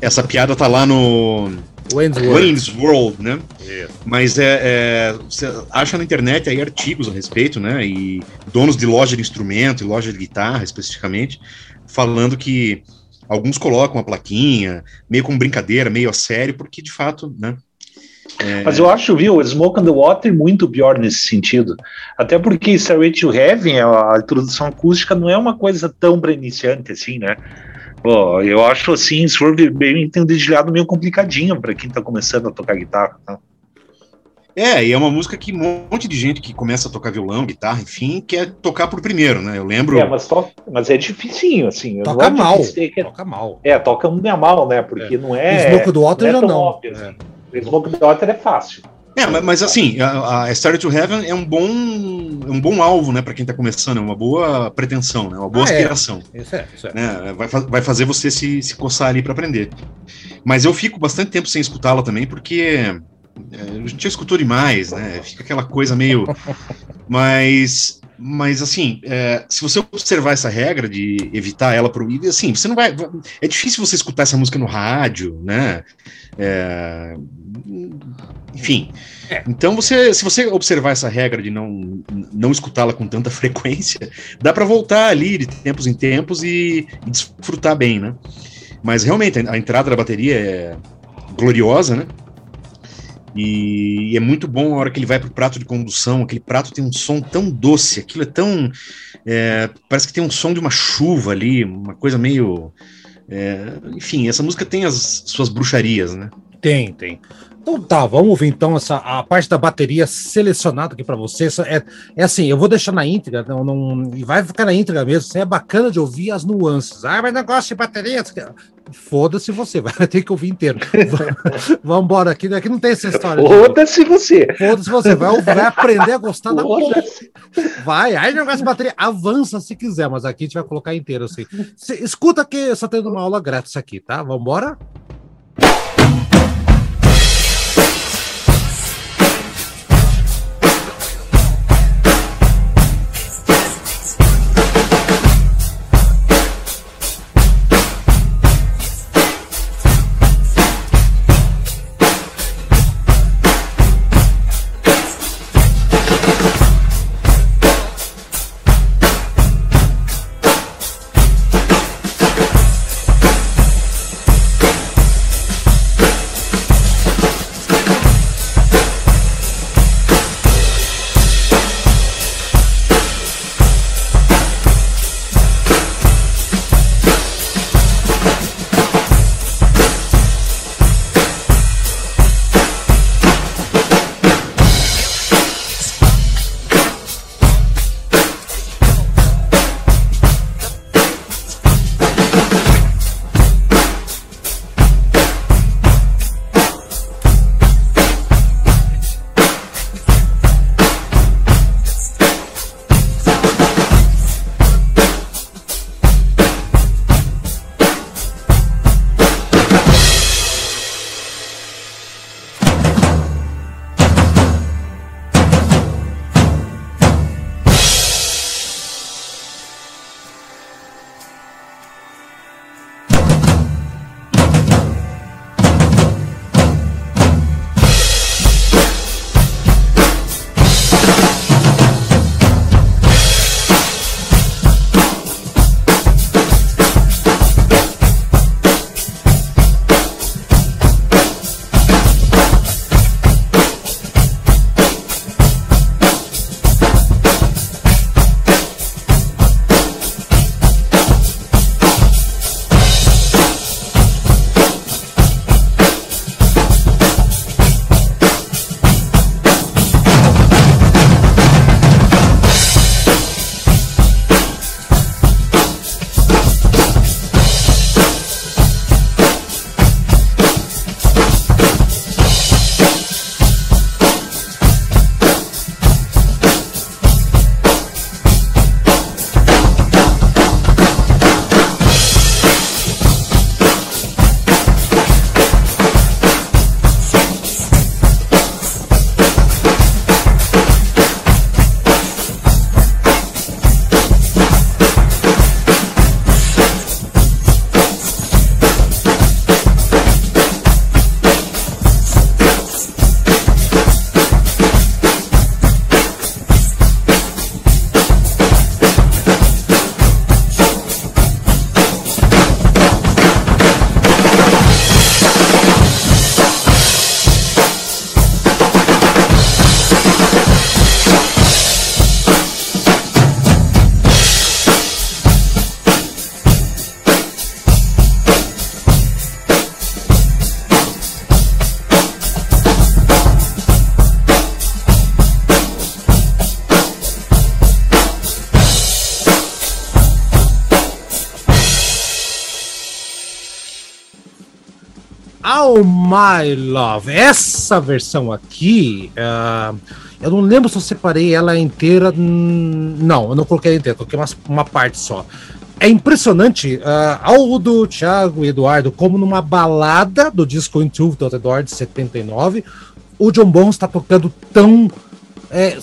Essa piada tá lá no Wayne's World, Wayne's World né? Yeah. Mas é, é, você acha na internet aí artigos a respeito, né? E donos de loja de instrumento e loja de guitarra especificamente, falando que alguns colocam a plaquinha, meio com brincadeira, meio a sério, porque de fato, né? É... Mas eu acho, viu, Smoke on the Water muito pior nesse sentido. Até porque Starway to Heaven, a, a introdução acústica, não é uma coisa tão para iniciante assim, né? Pô, eu acho assim, se for bem, tem um dedilhado meio complicadinho para quem tá começando a tocar guitarra. Tá? É, e é uma música que um monte de gente que começa a tocar violão, guitarra, enfim, quer tocar por primeiro, né? Eu lembro. É, mas, to... mas é dificinho, assim. Toca mal. Que... Toca mal. É, toca muito mal, né? Porque é. não é. Smoke do Water é já não. Óbvio, é. assim. Smoke Daughter é fácil. É, mas, mas assim, a, a Starry to Heaven é um bom, é um bom alvo, né, para quem tá começando, é uma boa pretensão, né, uma boa Ah, é. aspiração. Isso é, isso é. Né, vai, vai fazer você se, se coçar ali para aprender. Mas eu fico bastante tempo sem escutá-la também, porque é, a gente já escutou demais, né? Fica aquela coisa meio. [laughs] Mas, mas assim, é, se você observar essa regra de evitar ela pro assim, você não vai. É difícil você escutar essa música no rádio, né? É, enfim. Então, você, se você observar essa regra de não, não escutá-la com tanta [laughs] frequência, dá para voltar ali de tempos em tempos e, e desfrutar bem, né? Mas realmente a entrada da bateria é gloriosa, né? E, e é muito bom a hora que ele vai pro prato de condução. Aquele prato tem um som tão doce, aquilo é tão. é, parece que tem um som de uma chuva ali, uma coisa meio. é, enfim, essa música tem as suas bruxarias, né? Tem, tem. Então tá, vamos ouvir então essa, a parte da bateria selecionada aqui para vocês. É, é assim, eu vou deixar na íntegra, não, não, e vai ficar na íntegra mesmo. assim, É bacana de ouvir as nuances. Ah, mas gosto de bateria. Foda-se você, [laughs] vai ter que ouvir inteiro. [laughs] Vamos embora aqui, aqui não tem essa história. Foda-se você. Foda-se você, vai, vai aprender a gostar da porra. Vai, aí gosta de bateria, avança se quiser, mas aqui a gente vai colocar inteiro assim. Cê- escuta que eu só tendo uma aula grátis aqui, tá? Vambora? Thank My Love. Essa versão aqui, uh, eu não lembro se eu separei ela inteira. Não, eu não coloquei ela inteira, coloquei uma, uma parte só. É impressionante, uh, Aldo, Thiago e Eduardo, como numa balada do disco Into do Eduardo de 79, o John Bonham está tocando tão. É,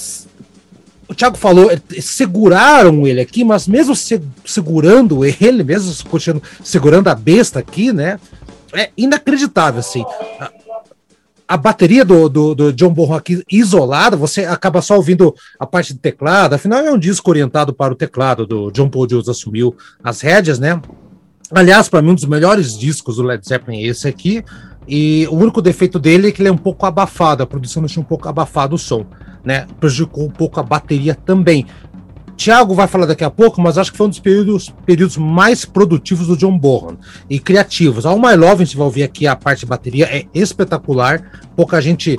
o Thiago falou, é, seguraram ele aqui, mas mesmo se, segurando ele, mesmo segurando a besta aqui, né? É inacreditável, assim. A, a bateria do, do, do, John Bonham aqui isolada, você acaba só ouvindo a parte do teclado, afinal é um disco orientado para o teclado do John Paul Jones assumiu as rédeas, né? Aliás, para mim, um dos melhores discos do Led Zeppelin é esse aqui. E o único defeito dele é que ele é um pouco abafado, a produção deixou um pouco abafado o som, né? Prejudicou um pouco a bateria também. Tiago vai falar daqui a pouco, mas acho que foi um dos períodos, períodos mais produtivos do John Bonham e criativos. All My Love, a gente vai ouvir aqui a parte de bateria, é espetacular. Pouca gente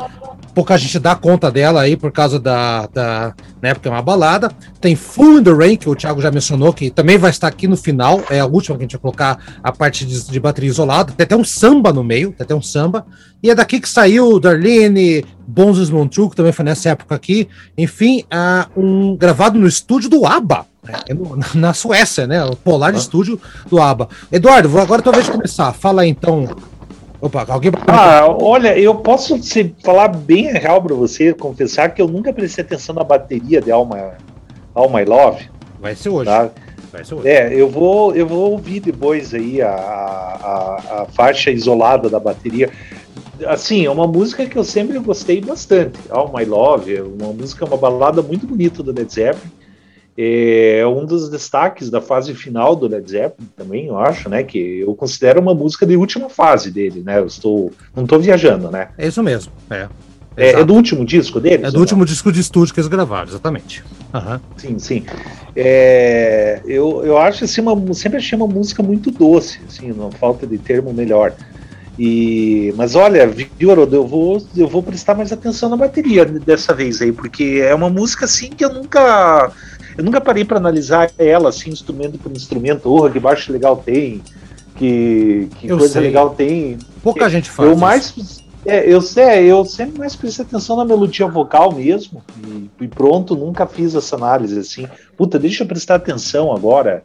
pouca gente dá conta dela aí por causa da, da né, porque é uma balada. Tem Full in the Rain, que o Thiago já mencionou, que também vai estar aqui no final, é a última que a gente vai colocar a parte de, de bateria isolada. Tem até um samba no meio, tem até um samba. E é daqui que saiu Darlene, Bonzes Montreux, que também foi nessa época aqui. Enfim, uh, um, gravado no estúdio do ABBA. Né, na Suécia, né? O Polar ah. Estúdio do ABBA. Eduardo, agora talvez começar. Fala aí, então Opa, alguém. Ah, olha, eu posso se falar bem real para você, confessar que eu nunca prestei atenção na bateria de Alma, Alma Love. Vai ser hoje. Tá? Vai ser hoje. É, eu vou, eu vou ouvir depois aí a, a, a faixa isolada da bateria. Assim, é uma música que eu sempre gostei bastante. All My Love, é uma música, uma balada muito bonita do Led Zeppelin é um dos destaques da fase final do Led Zeppelin também, eu acho, né? Que eu considero uma música de última fase dele, né? Eu estou, não estou viajando, né? É isso mesmo, é. É, é, do último disco dele? É do último disco de estúdio que eles gravaram, exatamente. Uhum. Sim, sim. É, eu, eu acho assim, uma, sempre achei uma música muito doce, assim, não falta de termo melhor. E, mas olha, viu, Haroldo, eu vou, eu vou prestar mais atenção na bateria dessa vez aí, porque é uma música assim que eu nunca eu nunca parei para analisar ela assim, instrumento por instrumento. Oh, que baixo legal tem, que, que coisa sei. legal tem. Pouca gente faz. Eu mais. É, eu sei, eu sempre mais prestei atenção na melodia vocal mesmo. E, e, pronto, nunca fiz essa análise assim. Puta, deixa eu prestar atenção agora.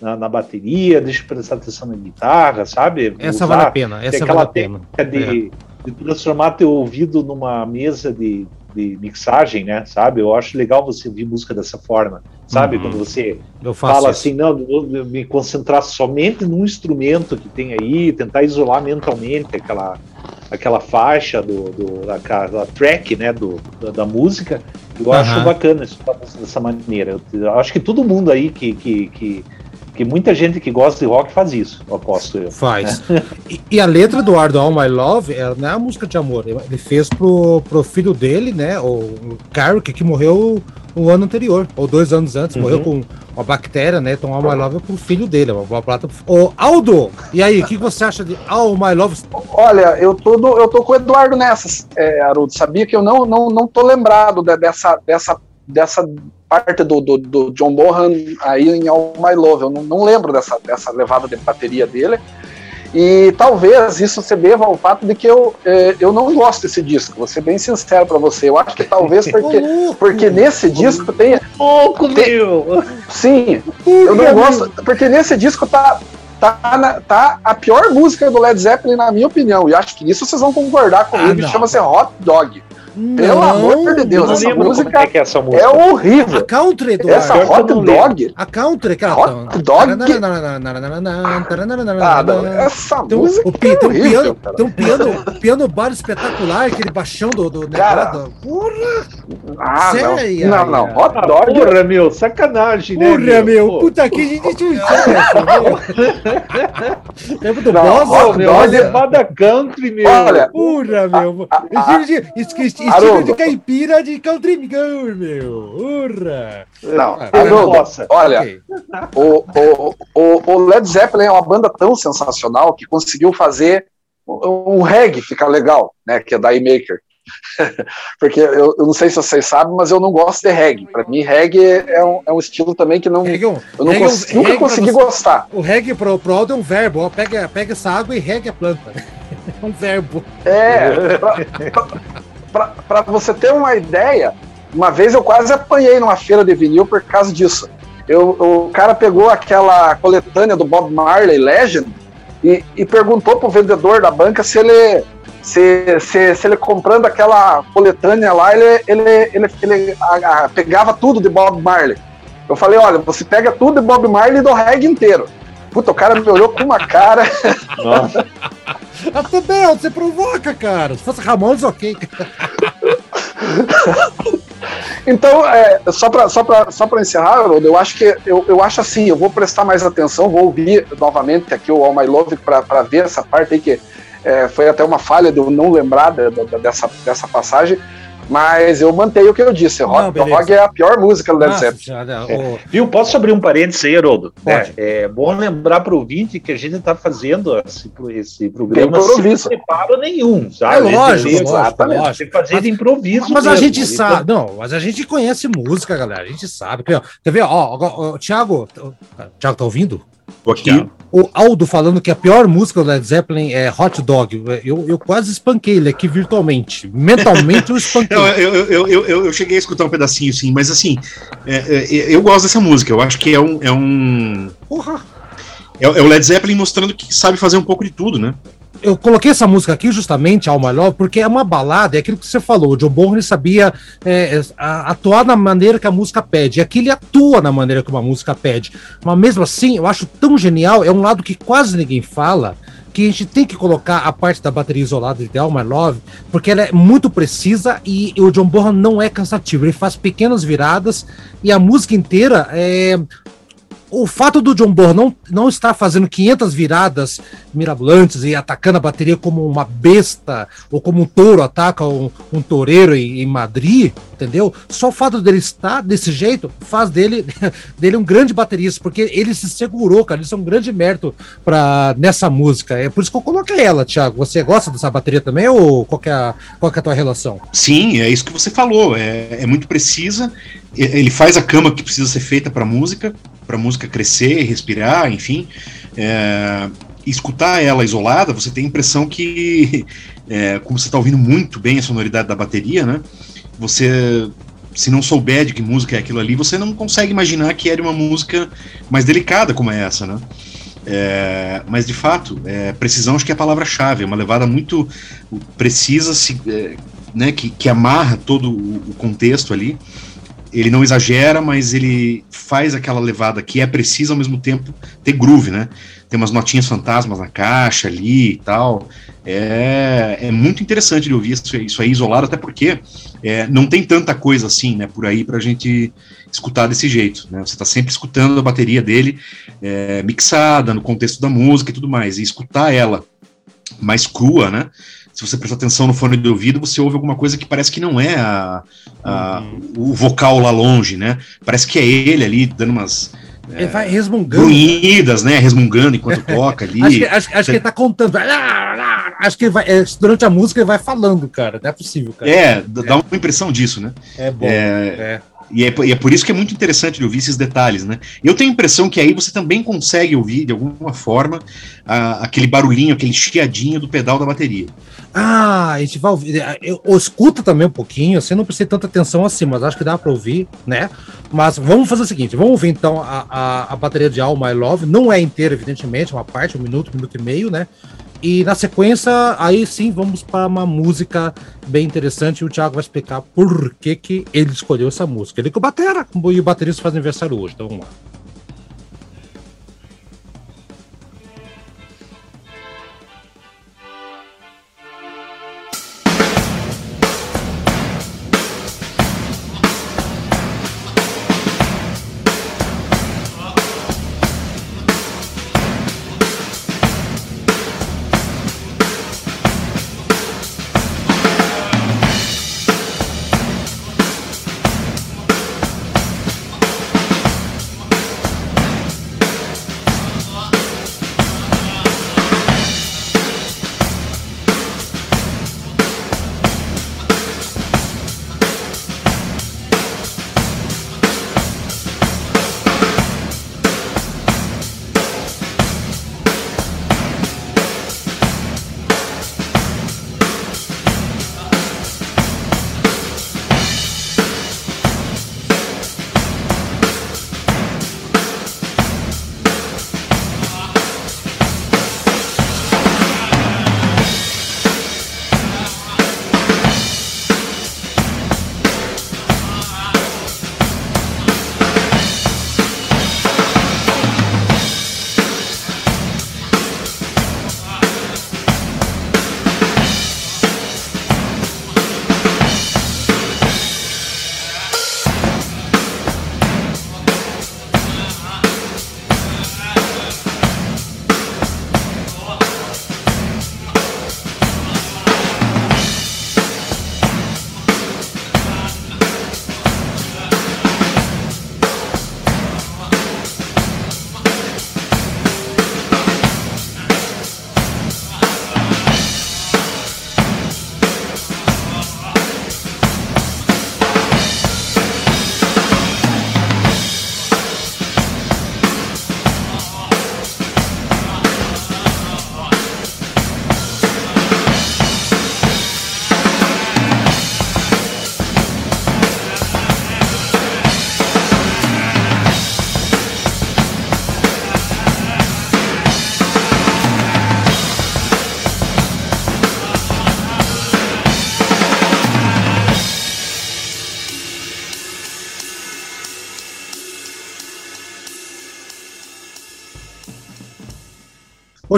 Na, na bateria, deixa eu prestar atenção na guitarra, sabe? Essa Usar, vale a pena, essa vale a pena. De, é. de transformar teu ouvido numa mesa de, de mixagem, né? Sabe? Eu acho legal você ouvir música dessa forma, sabe? Uhum. Quando você fala isso. assim, não, me concentrar somente num instrumento que tem aí, tentar isolar mentalmente aquela aquela faixa do, do aquela track, né, do, da, da música. Eu uhum. acho bacana isso dessa maneira. Eu acho que todo mundo aí que, que, que porque muita gente que gosta de rock faz isso, eu aposto eu. Faz. Né? [laughs] E, e, a letra do Ardo All My Love ela não é a música de amor. Ele fez pro, pro filho dele, né? O Carrick, que morreu o ano anterior, ou dois anos antes, uhum. morreu com uma bactéria, né? Então All My Love é pro filho dele, é uma boa plata. Ô, Aldo, e aí, o que você acha de All My Love? Olha, eu tô, do, eu tô com o Eduardo nessas, é, Haroldo. Sabia que eu não, não, não tô lembrado de, dessa, dessa, dessa parte do, do, do, John Bonham aí em All My Love. Eu não, não, lembro dessa, dessa levada de bateria dele. E talvez isso se deva ao fato de que eu, eh, eu não gosto desse disco, vou ser bem sincero para você. Eu acho que talvez [laughs] porque, porque nesse disco tem. Pouco, meu! Sim, eu não gosto. Porque nesse disco tá, tá, na, tá a pior música do Led Zeppelin, na minha opinião. E acho que isso vocês vão concordar comigo. Ah, Chama-se Hot Dog. Pelo amor de Deus, essa música, é, é essa música é horrível. A country, Eduardo. Essa hot dog. A country, cara. Hot dog. Ah, essa tem, música o, é tem, um piano, tem um piano, piano bar espetacular, aquele baixão do, do cara, Porra! Ah, Sério? não. Não, não. Hot dog. Porra, meu, sacanagem, né? Porra, meu. Puta que a gente tinha Lembra do boss? Hot dog. Levada country, meu. Olha. Porra, meu. Esqueci Estilo de caipira de country girl, meu. Urra! Não, ah, Haroldo, olha, okay. o, o, o, Led Zeppelin é uma banda tão sensacional que conseguiu fazer um reggae ficar legal, né? Que é da E-Maker. [laughs] Porque eu, eu, não sei se vocês sabem, mas eu não gosto de reggae. Para mim, reggae é um, é um estilo também que não, reggae, eu não reggae, nunca reggae consegui gostar. O reggae pro, pro Aldo é um verbo, ó, pega, pega essa água e regue a planta. [laughs] É um verbo. É, [laughs] para você ter uma ideia, uma vez eu quase apanhei numa feira de vinil por causa disso. Eu, o cara pegou aquela coletânea do Bob Marley Legend e, e perguntou pro vendedor da banca se ele se, se, se ele comprando aquela coletânea lá, ele, ele, ele, ele a, a, pegava tudo de Bob Marley. Eu falei, olha, você pega tudo de Bob Marley do reggae inteiro. Puta, o cara me olhou com uma cara. [laughs] Nossa. Também, você provoca, cara. Se fosse Ramones, ok. [laughs] Então, é, só para só só encerrar, eu acho que eu, eu acho assim, eu vou prestar mais atenção, vou ouvir novamente aqui o All My Love para ver essa parte aí que é, foi até uma falha de eu não lembrar de, de, dessa, dessa passagem. Mas eu mantenho o que eu disse. Rock, rock é a pior música do Led Zeppelin. É. Viu? Posso abrir um parênteses aí, Haroldo? É, é, bom lembrar para o ouvinte que a gente está fazendo esse, esse programa sem preparo nenhum, sabe? É lógico, lógico exatamente. Lógico. Tem que fazer de improviso. Mas mesmo. a gente sabe, não, mas a gente conhece música, galera. A gente sabe. Quer ver? Ó, ó, ó Thiago, Thiago, tá ouvindo? Aqui. O Aldo falando que a pior música do Led Zeppelin é Hot Dog. Eu, eu quase espanquei ele aqui virtualmente. Mentalmente eu espanquei. [laughs] eu, eu, eu, eu, eu, cheguei a escutar um pedacinho, sim, mas assim, é, é, eu gosto dessa música. Eu acho que é um. É um... Porra! É, é o Led Zeppelin mostrando que sabe fazer um pouco de tudo, né? Eu coloquei essa música aqui justamente, Alma Love, porque é uma balada, é aquilo que você falou. O John Bonham sabia é, atuar na maneira que a música pede. E aqui ele atua na maneira que uma música pede. Mas mesmo assim, eu acho tão genial, é um lado que quase ninguém fala, que a gente tem que colocar a parte da bateria isolada de All My Love, porque ela é muito precisa e o John Bonham não é cansativo. Ele faz pequenas viradas e a música inteira é o fato do John Bonham não, não estar fazendo 500 viradas mirabolantes e atacando a bateria como uma besta ou como um touro ataca um, um toureiro em, em, Madrid, entendeu? Só o fato dele estar desse jeito faz dele, [laughs] dele um grande baterista, porque ele se segurou, cara. Isso é um grande mérito pra, nessa música. É por isso que eu coloquei ela, Thiago. Você gosta dessa bateria também ou qual é a, qual é a tua relação? Sim, é isso que você falou. É, é muito precisa. Ele faz a cama que precisa ser feita para música para a música crescer, respirar, enfim. É, escutar ela isolada, você tem a impressão que, [laughs] é, como você está ouvindo muito bem a sonoridade da bateria, né? Você, se não souber de que música é aquilo ali, você não consegue imaginar que era uma música mais delicada como é essa, né? É, mas de fato, é, precisão acho que é a palavra-chave, é uma levada muito precisa, se, é, né, que, que amarra todo o contexto ali ele não exagera, mas ele faz aquela levada que é precisa ao mesmo tempo ter groove, né? Tem umas notinhas fantasmas na caixa ali e tal. É, é muito interessante de ouvir isso, isso aí isolado, até porque é, não tem tanta coisa assim, né, por aí pra gente escutar desse jeito, né? Você está sempre escutando a bateria dele é, mixada no contexto da música e tudo mais, e escutar ela mais crua, né? Se você prestar atenção no fone de ouvido, você ouve alguma coisa que parece que não é a, a uhum. o vocal lá longe, né? Parece que é ele ali dando umas. Ele é, vai resmungando. Ruídas, né? Resmungando enquanto [laughs] toca ali. acho que, acho, acho que ele tá contando. Acho que vai, é, durante a música ele vai falando, cara. Não é possível, cara. É, dá é. uma impressão disso, né? É bom. É, e é, e é, por isso que é muito interessante de ouvir esses detalhes, né? Eu tenho a impressão que aí você também consegue ouvir, de alguma forma, a, aquele barulhinho, aquele chiadinho do pedal da bateria. Ah, a gente vai ouvir. Eu, eu escuto também um pouquinho, assim, não prestei tanta atenção assim, mas acho que dá para ouvir, né? Mas vamos fazer o seguinte: vamos ouvir então a, a, a bateria de All My Love. Não é inteira, evidentemente, é uma parte, um minuto, um minuto e meio, né? E na sequência, aí sim, vamos para uma música bem interessante. E o Thiago vai explicar por que, que ele escolheu essa música. Ele que o Batera e o baterista faz aniversário hoje. Então vamos lá.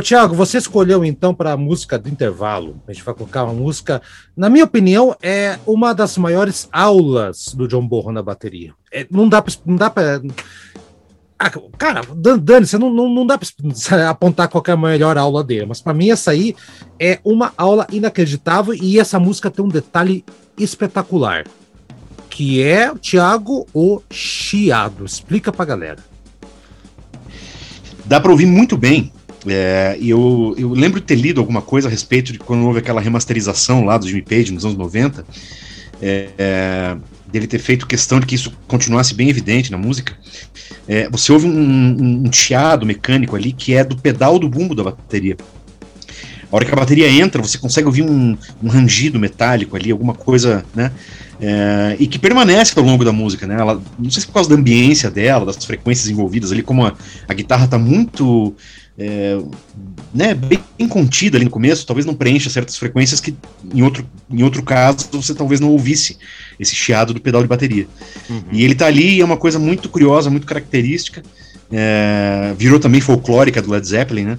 Tiago, você escolheu então para a música do intervalo. A gente vai colocar uma música, na minha opinião, é uma das maiores aulas do John Bonham na bateria. É, não dá para. Não dá pra, ah, cara, Dani, você não, não, não dá para [laughs] apontar qualquer melhor aula dele, mas para mim essa aí é uma aula inacreditável e essa música tem um detalhe espetacular, que é, Tiago, o chiado. Explica pra galera. Dá para ouvir muito bem. É, eu, eu lembro de ter lido alguma coisa a respeito de quando houve aquela remasterização lá do Jimmy Page nos anos 90. É, é, dele ter feito questão de que isso continuasse bem evidente na música, é, você ouve um, um, um, chiado mecânico ali que é do pedal do bumbo da bateria. A hora que a bateria entra, você consegue ouvir um, um rangido metálico ali, alguma coisa, né? É, e que permanece ao longo da música, né? Ela, não sei se por causa da ambiência dela, das frequências envolvidas ali, como a, a guitarra está muito é, né, bem contida ali no começo, talvez não preencha certas frequências que em outro, em outro caso você talvez não ouvisse esse chiado do pedal de bateria. Uhum. E ele tá ali e é uma coisa muito curiosa, muito característica. É, virou também folclórica do Led Zeppelin, né?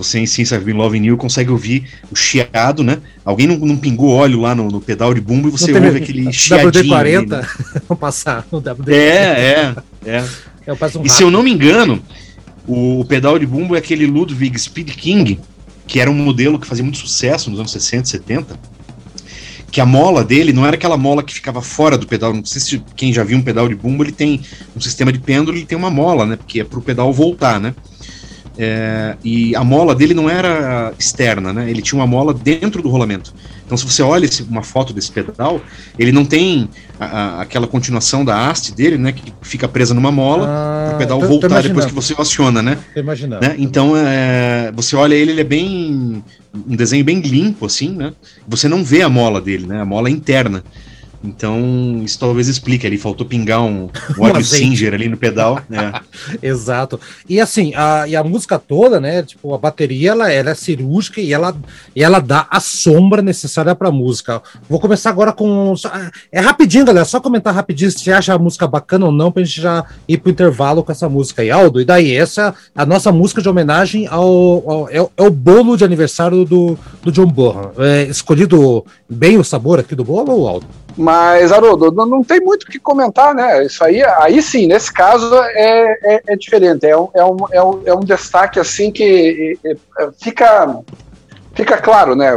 Você em Since I've Been Loving You consegue ouvir o chiado, né? Alguém não, não pingou óleo lá no, no, pedal de bumbo e você ouve aquele chiadinho. WD-40, né? [laughs] vamos passar no WD-40. É, é, é. Um e se eu não me engano, o, o, pedal de bumbo é aquele Ludwig Speed King, que era um modelo que fazia muito sucesso nos anos 60, 70. Que a mola dele não era aquela mola que ficava fora do pedal. Não sei se quem já viu um pedal de bumbo, ele tem um sistema de pêndulo, ele tem uma mola, né? Porque é para o pedal voltar, né? É, e a mola dele não era externa, né? Ele tinha uma mola dentro do rolamento. Então, se você olha esse, uma foto desse pedal, ele não tem a, a, aquela continuação da haste dele, né? Que fica presa numa mola, ah, o pedal tô, voltar tô depois que você aciona, né? Imaginando. Né? Então, é, você olha ele, ele é bem. um desenho bem limpo, assim, né? Você não vê a mola dele, né? A mola é interna. Então, isso talvez explique ali, faltou pingar um, um óleo Singer ali no pedal. [laughs] Né? Exato. E assim, a, e a música toda, né? Tipo, a bateria ela, ela é cirúrgica e ela, e ela dá a sombra necessária para a música. Vou começar agora com. É rapidinho, galera, só comentar rapidinho se você acha a música bacana ou não, pra gente já ir pro intervalo com essa música aí, Aldo. E daí, essa é a nossa música de homenagem ao. ao é, é, o bolo de aniversário do, do John Bonham. É, escolhido bem o sabor aqui do bolo, Aldo? Mas, Haroldo, não tem muito o que comentar, né? Isso aí, aí sim, nesse caso é, é, é diferente. É um, é, um, é, um, é um destaque assim que é, fica, fica claro, né?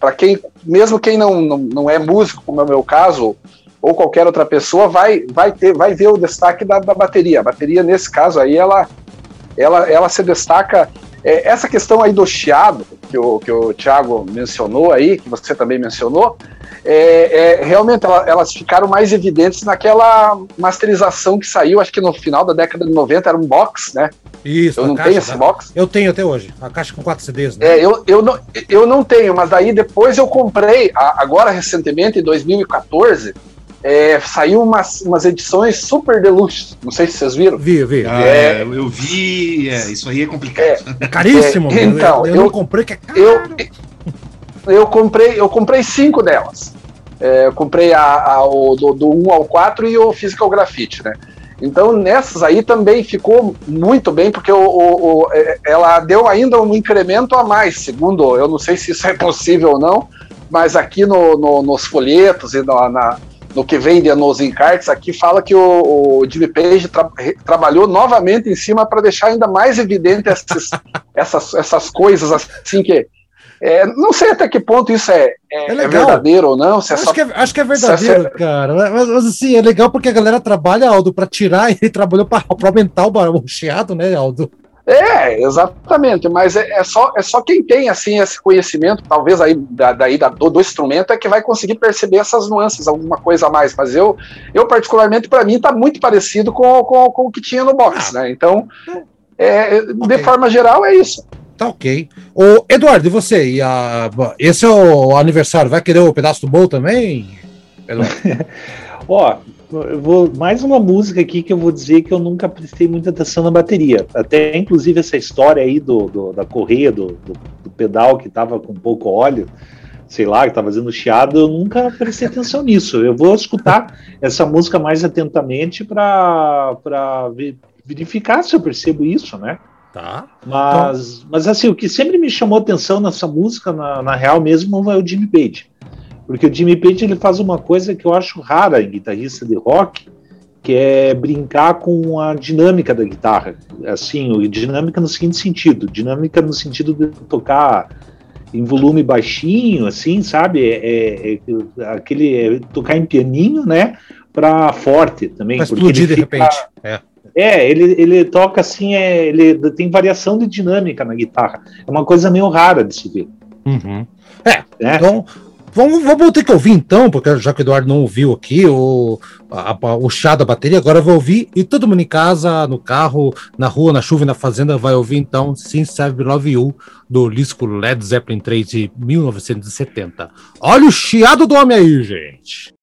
Para quem, mesmo quem não, não, não é músico, como é o meu caso, ou qualquer outra pessoa, vai, vai, ter, vai ver o destaque da, da bateria. A bateria, nesse caso aí, ela, ela, ela se destaca. É, essa questão aí do chiado, que o, que o Thiago mencionou aí, que você também mencionou, é, é, realmente ela, elas ficaram mais evidentes naquela masterização que saiu, acho que no final da década de 90 era um box, né? Isso, eu não caixa, tenho esse box. Eu tenho até hoje, a caixa com quatro CDs, né? É, eu, eu, não, eu não tenho, mas daí depois eu comprei, agora recentemente, em 2014, é, saiu umas, umas edições super deluxe. Não sei se vocês viram. Vi, vi. Ah, é, eu vi. É, isso aí é complicado. É, é caríssimo. então, eu, eu, eu, não comprei que é caro. Eu, eu comprei, eu comprei cinco delas. É, eu comprei a, a, o, do, do 1 ao 4 e o Physical Graffiti, né? Então nessas aí também ficou muito bem, porque o, o, o, é, ela deu ainda um incremento a mais, segundo, eu não sei se isso é possível ou não, mas aqui no, no, nos folhetos e no, na, no que vende nos encartes, aqui fala que o, o Jimmy Page tra, trabalhou novamente em cima para deixar ainda mais evidente essas, [laughs] essas, essas coisas assim que é, não sei até que ponto isso é, é, é, é verdadeiro ou não. Se é acho, só, que é, acho que é verdadeiro, cara. Mas, mas, assim, é legal porque a galera trabalha, Aldo, para tirar [laughs] e trabalhou para aumentar o, o chiado, né, Aldo? É, exatamente, mas é, é, só, é só quem tem assim esse conhecimento, talvez aí da, daí da, do, do, instrumento, é que vai conseguir perceber essas nuances, alguma coisa a mais. Mas eu, eu particularmente, para mim, está muito parecido com, com, com, o que tinha no box, ah. né? Então, é, okay. de forma geral, é isso. Tá ok. O Eduardo, e você? E a, esse é o aniversário, vai querer o pedaço do bolo também? [laughs] Ó, eu vou mais uma música aqui que eu vou dizer que eu nunca prestei muita atenção na bateria. Até inclusive essa história aí do, do da correia do, do, do, pedal que tava com pouco óleo, sei lá, que tava fazendo chiado, eu nunca prestei atenção nisso. Eu vou escutar essa música mais atentamente para verificar se eu percebo isso, né? Tá. Mas, então... mas assim, o que sempre me chamou atenção nessa música, na, na real mesmo, é o Jimmy Page. Porque o Jimmy Page ele faz uma coisa que eu acho rara em guitarrista de rock, que é brincar com a dinâmica da guitarra. Assim, dinâmica no seguinte sentido, dinâmica no sentido de tocar em volume baixinho, assim, sabe? É, é, é aquele é, tocar em pianinho, né? Para forte também. Pra explodir de fica, repente. É. É, ele, ele toca assim, é, ele tem variação de dinâmica na guitarra. É uma coisa meio rara de se ver. Uhum. É, é, então Vamos, vamos ter que ouvir então, porque já que o Eduardo não ouviu aqui o, a, o chá da bateria, agora vou ouvir. E todo mundo em casa, no carro, na rua, na chuva e na fazenda vai ouvir então Since I've Love You, do disco Led Zeppelin 3 de 1970. Olha o chiado do homem aí, gente!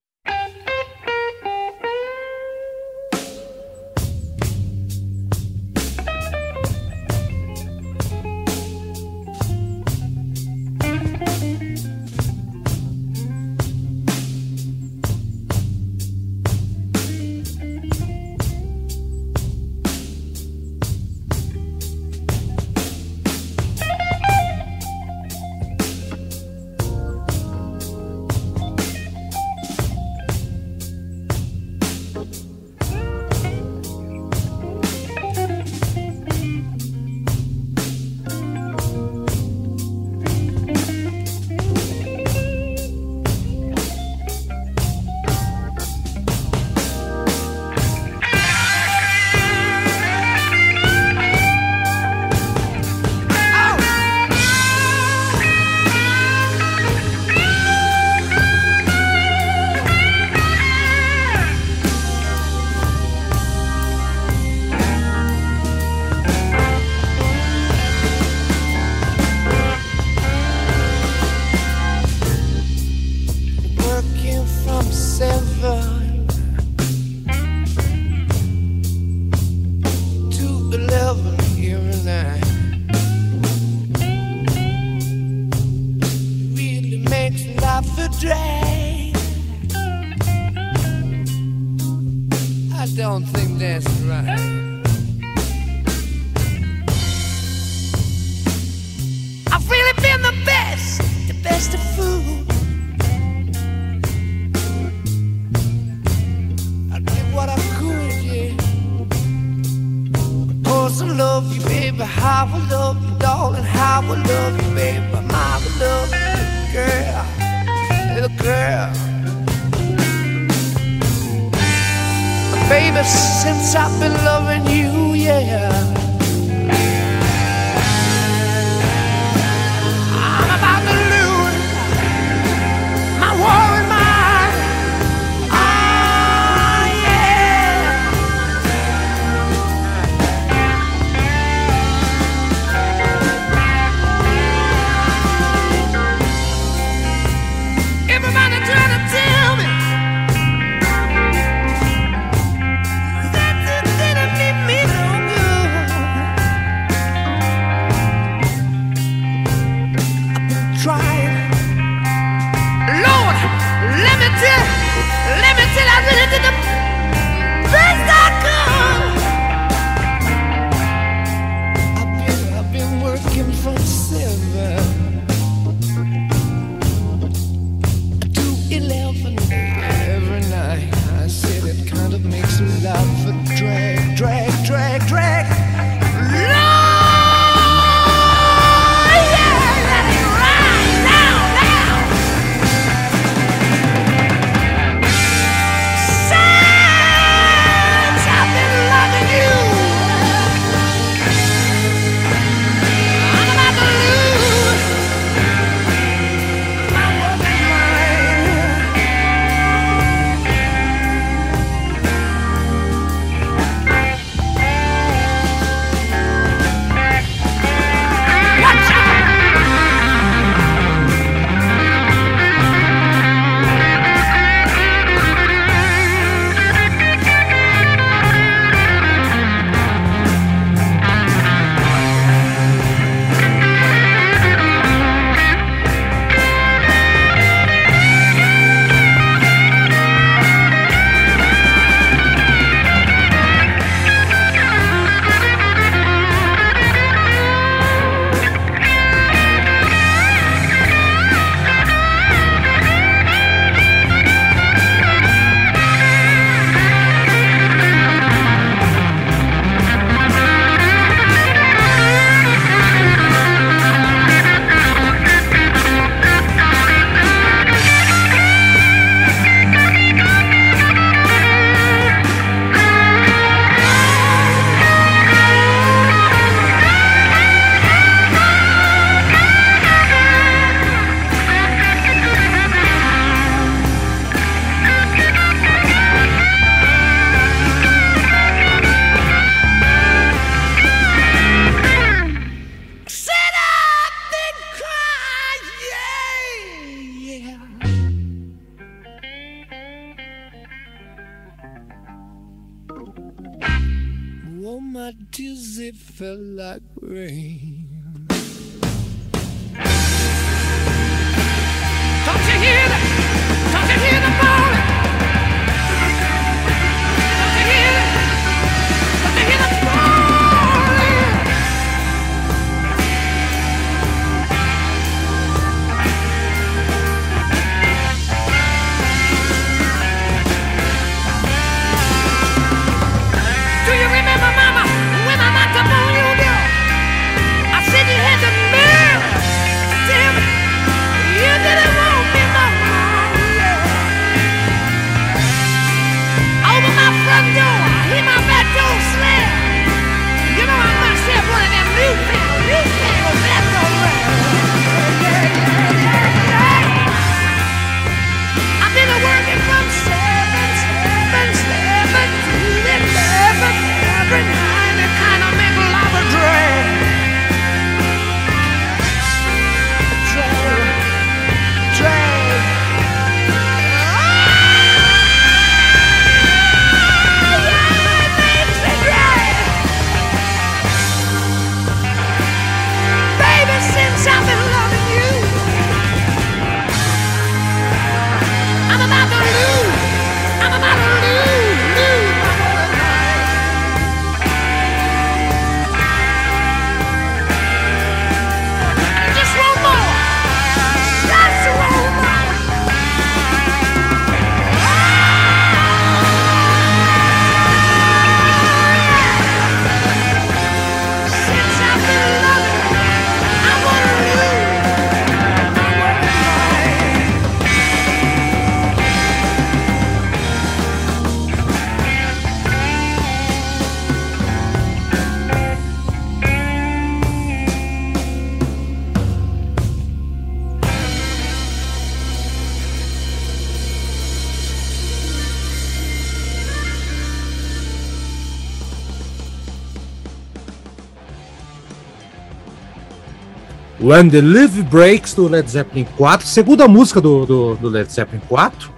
When the Live Breaks do Led Zeppelin 4, segunda música do, do, do Led Zeppelin 4.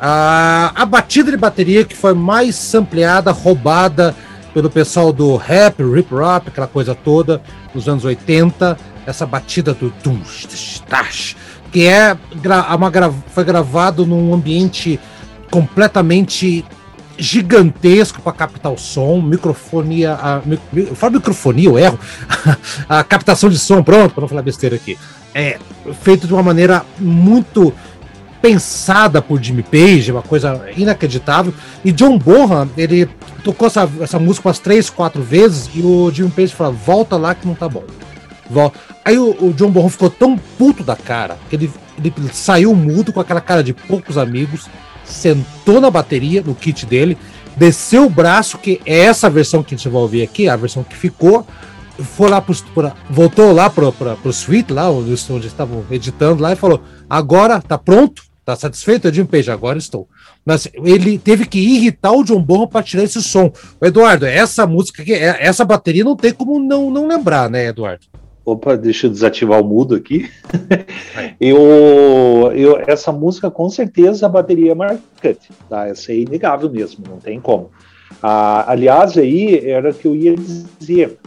Ah, a batida de bateria que foi mais sampleada, roubada pelo pessoal do rap, rip rap, aquela coisa toda, nos anos 80. Essa batida do tash, que é gra- uma foi gravado num ambiente completamente gigantesco para captar o som, microfonia, a, mi, mi- eu falo microfonia, eu erro, [laughs] a captação de som, pronto, para não falar besteira aqui, é feito de uma maneira muito pensada por Jimmy Page, uma coisa inacreditável, e John Bonham, ele tocou essa, essa música umas três, quatro vezes, e o Jimmy Page falou, volta lá que não tá bom. Vol- Aí o, o John Bonham ficou tão puto da cara, que ele, ele saiu mudo com aquela cara de poucos amigos, sentou na bateria, no kit dele, desceu o braço, que é essa versão que a gente vai ouvir aqui, a versão que ficou, foi lá pro, pra- voltou lá pra, pro suite, lá onde, onde estavam editando lá, e falou: agora tá pronto? Tá satisfeito, Jim Page? Agora estou. Mas ele teve que irritar o John Bonham para tirar esse som. O Eduardo, essa música aqui, é- essa bateria não tem como não, não lembrar, né, Eduardo? Opa, deixa eu desativar o mudo aqui. [laughs] eu, eu, essa música, com certeza, a bateria é marcante. Tá? Essa é inegável mesmo, não tem como. Ah, aliás, aí era o que eu ia dizer.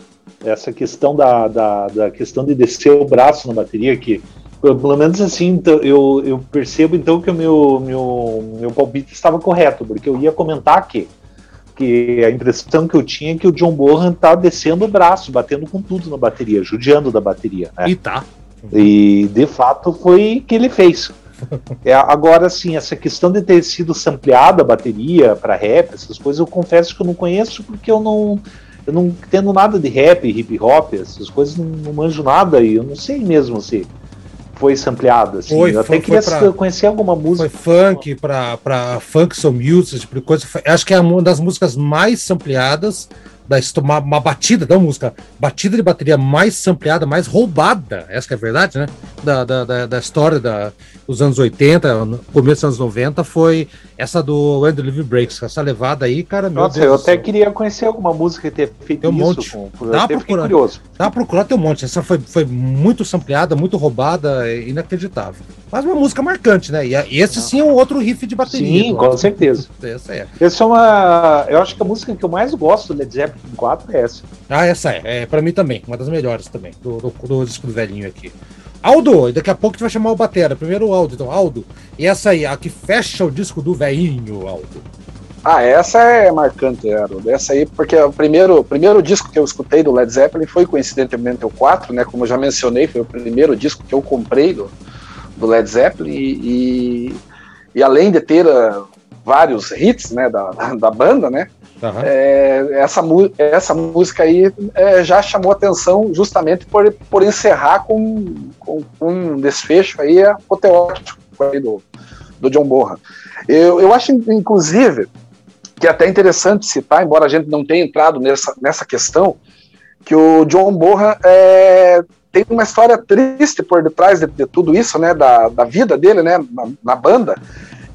Essa questão da, da, da questão de descer o braço na bateria, que pelo menos assim, então, eu, eu percebo então que o meu, meu, meu palpite estava correto, porque eu ia comentar que que a impressão que eu tinha é que o John Bonham tá descendo o braço, batendo com tudo na bateria, judiando da bateria, né? E tá. E de fato foi o que ele fez. É, agora, sim, essa questão de ter sido sampleada a bateria para rap, essas coisas, eu confesso que eu não conheço porque eu não, eu não entendo nada de rap, hip hop, essas coisas, não, não manjo nada e eu não sei mesmo se foi sampleada. Assim. Foi, eu foi- até queria foi pra- conhecer alguma Foi música. funk pra, pra funk soul music, tipo coisa. Foi- Acho que é uma das músicas mais sampleadas, da, uma, uma batida, não música, batida de bateria mais sampleada, mais roubada, essa que é a verdade, né? Da, da, da, da história da, dos anos 80, no começo dos anos 90, foi essa do When the Live Breaks. Essa levada aí, cara, Nossa, Deus eu até céu. queria conhecer alguma música que tenha feito Tem um isso. monte. Com, Dá eu procurar. curioso. Dá pra procurar tem um monte. Essa foi, foi muito sampleada, muito roubada, é inacreditável. Mas uma música marcante, né? E, esse sim é um outro riff de bateria. Sim, Eduardo. com certeza. Essa é. Essa é uma. Eu acho que a música que eu mais gosto do Led Zeppelin 4 é essa. Ah, essa é. É pra mim também. Uma das melhores também. Do, do, do disco do velhinho aqui. Aldo, daqui a pouco gente vai chamar o Batera. Primeiro o Aldo. Então, Aldo. E essa aí, a que fecha o disco do velhinho, Aldo. Ah, essa é marcante, Harold. Essa aí, porque o primeiro, o primeiro disco que eu escutei do Led Zeppelin foi coincidentemente o 4, né? Como eu já mencionei, foi o primeiro disco que eu comprei do, do Led Zeppelin. E, e, e além de ter uh, vários hits né, da, da banda, né? Aham. É, essa, essa música aí é, já chamou atenção justamente por, por encerrar com, com, um desfecho aí apoteótico aí do, do John Bonham. Eu, eu acho, inclusive, que é até interessante citar, embora a gente não tenha entrado nessa, nessa questão, que o John Bonham é, tem uma história triste por detrás de, de tudo isso, né, da, da vida dele, né, na, na banda,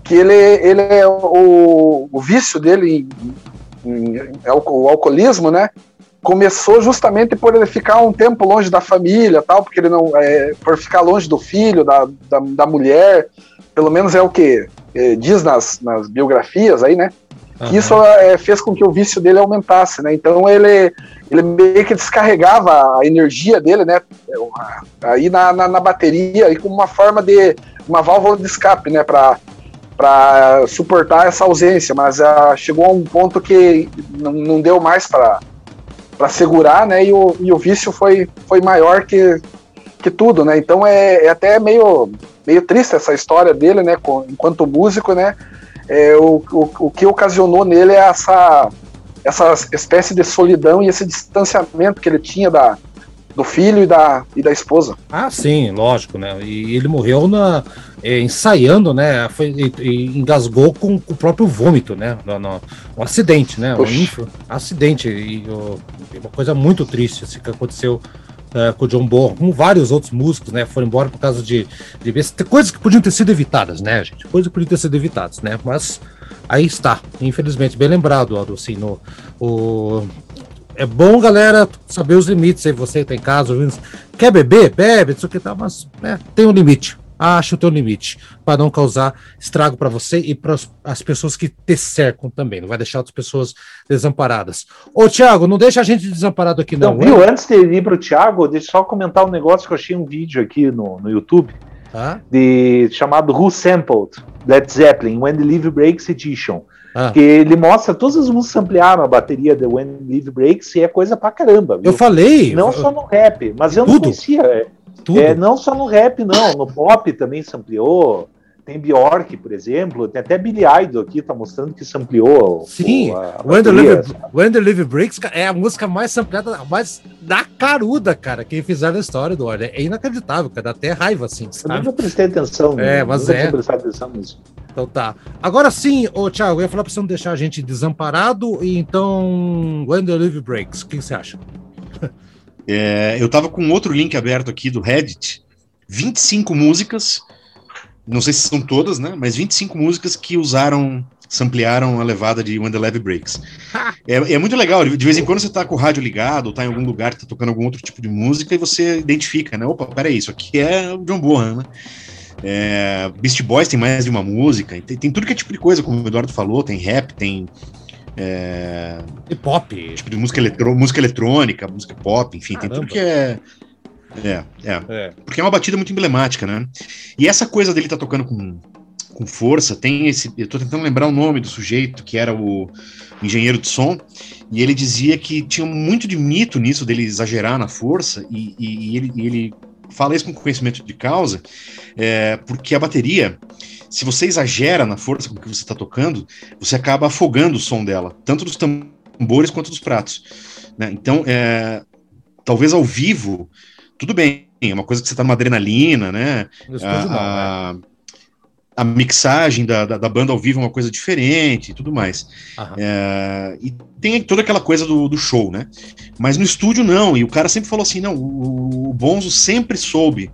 que ele, ele é o, o vício dele em, é o, o alcoolismo, né, começou justamente por ele ficar um tempo longe da família, tal, porque ele não, é, por ficar longe do filho, da, da, da mulher, pelo menos é o que eh, diz nas, nas biografias aí, né, que isso é, fez com que o vício dele aumentasse, né? Então ele, ele meio que descarregava a energia dele, né? Aí na, na, na bateria, aí como uma forma de uma válvula de escape, né? Para para suportar essa ausência, mas ah, chegou a um ponto que não, não deu mais para para segurar, né? E o, e o vício foi, foi maior que, que tudo, né? Então é, é até meio meio triste essa história dele, né? com- enquanto músico, né? é, o, o, o que ocasionou nele é essa, essa espécie de solidão e esse distanciamento que ele tinha da, do filho e da, e da esposa. Ah, sim, lógico, né? E ele morreu na, eh, ensaiando, né? Foi, e, e engasgou com, com o próprio vômito, né? No, no- um acidente, né? Um Puxa. inf- acidente. E e uma coisa muito triste assim, que aconteceu eh, com o John Bonham, com vários outros músicos, né? Foram embora por causa de, de besta- coisas que podiam ter sido evitadas, né, gente? Coisas que podiam ter sido evitadas, né? Mas aí está, infelizmente, bem lembrado, Aldo, assim, no, o, é bom, galera, saber os limites aí. Você que tá em casa ouvindo. Quer beber? Bebe, não sei o que tá, mas né, tem um limite. Acha o teu limite. para não causar estrago para você e para as pessoas que te cercam também. Não vai deixar outras pessoas desamparadas. Ô, Thiago, não deixa a gente desamparado aqui, não. Então, viu? Antes de ir para o Thiago, deixa eu só comentar um negócio que eu achei um vídeo aqui no, no YouTube Tá? de, chamado Who Sampled Led Zeppelin When the Live Breaks Edition. Ah. Que ele mostra todas as músicas ampliaram a bateria de When Live Breaks e é coisa pra caramba. Viu? Eu falei. Não eu- só no rap, mas eu não Tudo? conhecia. É, tudo. é, não só no rap, não. No pop também se ampliou. Tem Bjork, por exemplo. Tem até Billy Idol aqui, tá mostrando que se ampliou. Sim, o- a When the. Live, When the Live Breaks é a música mais ampliada, mais da caruda, cara, que fizeram na história do Ordem. É inacreditável, cara, dá até raiva, assim, Eu sabe? nunca prestei atenção. É, mas é. atenção nisso. Então tá. Agora sim, ô Thiago, eu ia falar pra você não deixar a gente desamparado, e então, When the Live Breaks, o que você acha? [laughs] É, eu tava com outro link aberto aqui do Reddit, 25 músicas, não sei se são todas, né? Mas 25 músicas que usaram, samplearam a levada de When the Levy Breaks. É, é muito legal, de vez em quando você tá com o rádio ligado, ou tá em algum lugar que tá tocando algum outro tipo de música, e você identifica, né? Opa, peraí, isso aqui é o John Bonham, né? É, Beast Boys tem mais de uma música, tem, tem tudo que é tipo de coisa, como o Eduardo falou, tem rap, tem é, E pop. tipo de música, eletro, música eletrônica, música pop, enfim, tem Caramba. tudo que é. É, é. É. Porque é uma batida muito emblemática, né? E essa coisa dele tá tocando com, com força, tem esse. Eu tô tentando lembrar o nome do sujeito, que era o engenheiro de som, e ele dizia que tinha muito de mito nisso dele exagerar na força, e, e- e ele, e ele fala isso com conhecimento de causa, é, porque a bateria, se você exagera na força com que você está tocando, você acaba afogando o som dela, tanto dos tambores quanto dos pratos. né? Então, é, talvez ao vivo, tudo bem, é uma coisa que você está numa adrenalina, né? Né? a, a mixagem da, da, da banda ao vivo é uma coisa diferente e tudo mais. É, e tem toda aquela coisa do, do show, né? Mas no estúdio não, e o cara sempre falou assim: não, o, o Bonzo sempre soube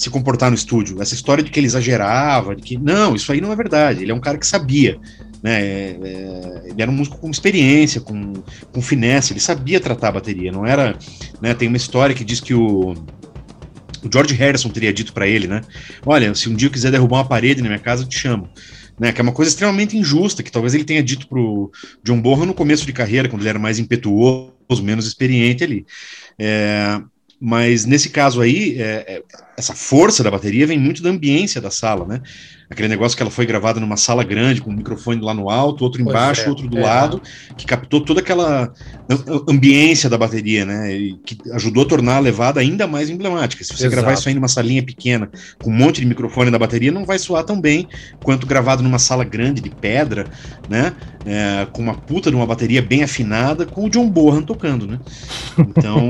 se comportar no estúdio. Essa história de que ele exagerava, de que. Não, isso aí não é verdade. Ele é um cara que sabia. Né, é, é, ele era um músico com experiência, com, com finesse, ele sabia tratar a bateria, não era. Né, tem uma história que diz que o, o George Harrison teria dito para ele, né? Olha, se um dia eu quiser derrubar uma parede na minha casa, eu te chamo. Né, que é uma coisa extremamente injusta, que talvez ele tenha dito pro John Bonham no começo de carreira, quando ele era mais impetuoso, menos experiente ali. É, mas nesse caso aí, é, é, essa força da bateria vem muito da ambiência da sala, né? aquele negócio que ela foi gravada numa sala grande, com um microfone lá no alto, outro embaixo, é, outro do é. lado, que captou toda aquela ambiência da bateria, né? E que ajudou a tornar a levada ainda mais emblemática. Se você Exato. gravar isso aí numa salinha pequena, com um monte de microfone da bateria, não vai soar tão bem quanto gravado numa sala grande de pedra, né? É, com uma puta de uma bateria bem afinada, com o John Bohan tocando, né? Então,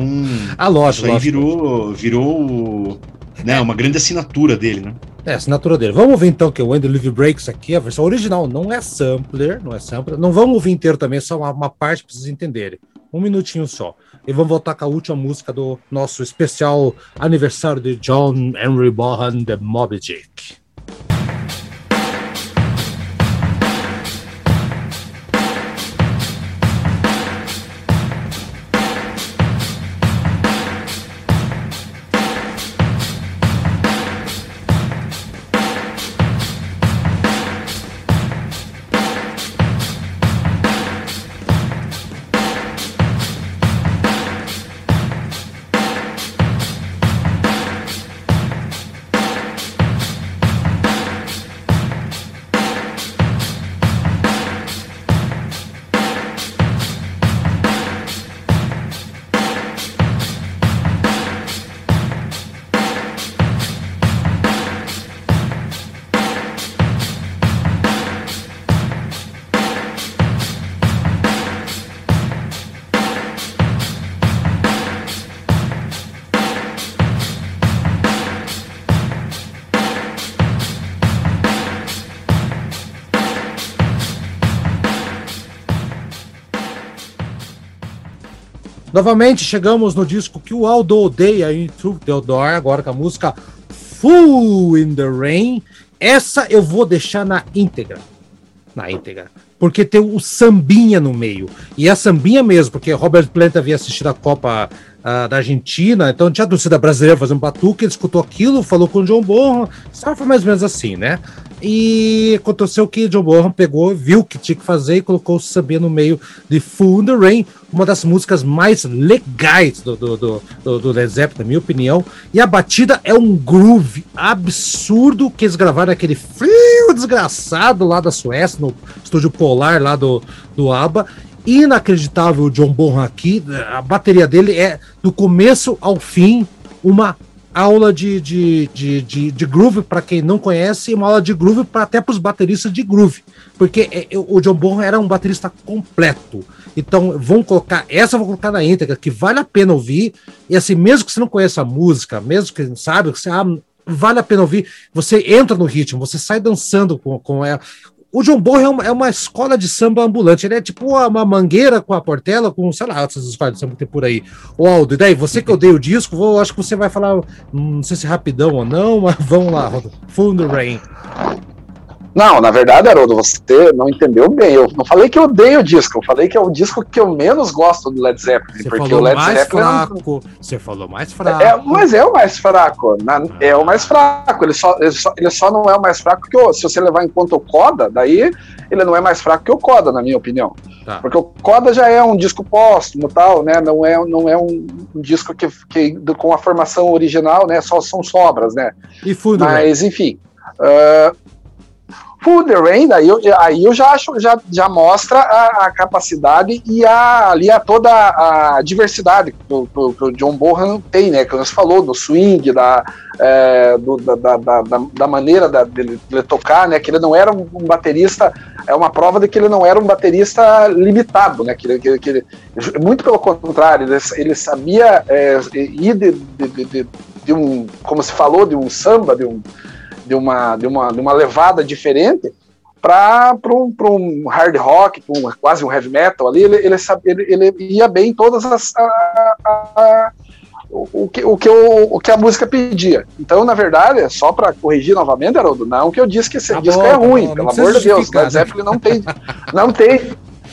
a [laughs] lógico, isso aí virou, virou né, uma grande assinatura dele, né? É, assinatura dele. Vamos ouvir então que o the Live Breaks aqui, a versão original, não é sampler, não é sampler. Não vamos ouvir inteiro também, só uma, uma parte para vocês entenderem. Um minutinho só. E vamos voltar com a última música do nosso especial aniversário de John Henry Bohan, The Moby Dick. Novamente chegamos no disco que o Aldo odeia em Truth the Door, agora com a música Full in the Rain. Essa eu vou deixar na íntegra. Na íntegra. Porque tem o sambinha no meio. E é sambinha mesmo, porque Robert Plant havia assistido a Copa uh, da Argentina, então tinha a torcida brasileira fazendo batuque, ele escutou aquilo, falou com o John Bonham, foi mais ou menos assim, né? E aconteceu que John Bonham pegou, viu o que tinha que fazer e colocou o samba no meio de Full the Rain, uma das músicas mais legais do, do, do, do, do Led Zeppelin, na minha opinião. E a batida é um groove absurdo que eles gravaram aquele frio desgraçado lá da Suécia, no estúdio polar lá do, do ABBA inacreditável o John Bonham aqui. A bateria dele é do começo ao fim uma aula de, de, de, de, de groove para quem não conhece, e uma aula de groove para até para os bateristas de groove, porque é, o John Bonham era um baterista completo. Então, vão colocar essa, vou colocar na íntegra, que vale a pena ouvir. E assim, mesmo que você não conheça a música, mesmo que não sabe, você ah, vale a pena ouvir. Você entra no ritmo, você sai dançando com, com ela. O John Borra é uma, é uma, escola de samba ambulante. Ele é tipo uma mangueira com a portela, com, sei lá, essas escolas de samba que tem por aí. O Aldo, e daí, você que odeia o disco, vou, acho que você vai falar, hum, não sei se rapidão ou não, mas vamos lá, Full the Rain. Não, na verdade, Haroldo, você não entendeu bem. Eu não falei que eu odeio o disco, eu falei que é o disco que eu menos gosto do Led Zeppelin. Você porque falou o Led mais Zeppelin fraco. Você falou mais fraco. É, mas é o mais fraco. Na, ah. É o mais fraco. Ele só, ele, só, ele só não é o mais fraco que o. Se você levar em conta o Coda, daí ele não é mais fraco que o Coda, na minha opinião. Tá. Porque o Coda já é um disco póstumo tal, né? Não é, não é um, um disco que, que, com a formação original, né? Só são sobras, né? E Fundo, Mas, enfim. Uh, Full the Rain, aí eu, aí eu já acho, já, já mostra a, a capacidade e a, ali a toda a diversidade que o, que o John Bohan tem, né? Que você falou, do swing, da, é, do, da, da, da, da, maneira dele, tocar, né? Que ele não era um, baterista, é uma prova de que ele não era um baterista limitado, né? Que, que, ele, muito pelo contrário, ele, ele sabia é, ir de, de, de, de um, como se falou, de um samba, de um de uma, de uma, de uma levada diferente para um, um hard rock, um, quase um heavy metal ali, ele, ele, ele, ele ia bem em todas as. A, a, a, o, que, o, que o, o que a música pedia. Então, na verdade, só para corrigir novamente, Haroldo, não que eu disse que esse tá disco bom, é ruim, tá pelo amor de Deus. Led Zeppelin não tem, não tem.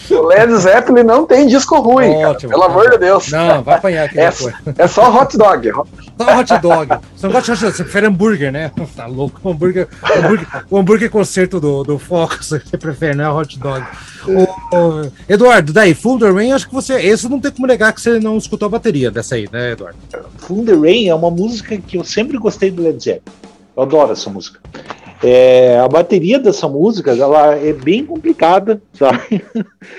O Led Zeppelin não tem disco ruim, Ótimo, cara, pelo amor de Deus. Não, vai apanhar aqui é, é só hot dog. Só hot dog. Você não gosta de hot dog, você prefere hambúrguer, né? [laughs] Tá louco. O hambúrguer, o hambúrguer, o hambúrguer concerto do, do Focus, [laughs] você prefere, né? Hot dog. O, o- Eduardo, daí, Full the Rain, acho que você. Esse não tem como negar que você não escutou a bateria dessa aí, né, Eduardo? Thunder Rain é uma música que eu sempre gostei do Led Zeppelin. Eu adoro essa música. É, a bateria dessa música ela é bem complicada, sabe?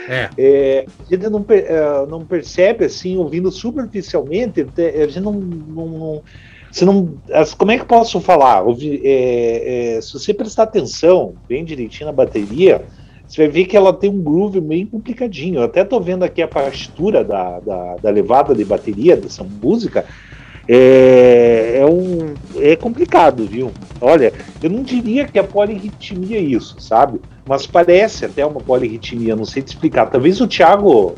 É. [laughs] É, a gente não, é, não percebe assim, ouvindo superficialmente, te- a gente não. não- não- você não, como é que eu posso falar? Ouvi- é, é, se você prestar atenção bem direitinho na bateria, você vai ver que ela tem um groove bem complicadinho. Eu até tô vendo aqui a partitura da, da, da levada de bateria dessa música. É, é, um, é complicado, viu? Olha, eu não diria que é polirritmia isso, sabe? Mas parece até uma polirritmia, não sei te explicar. Talvez o Thiago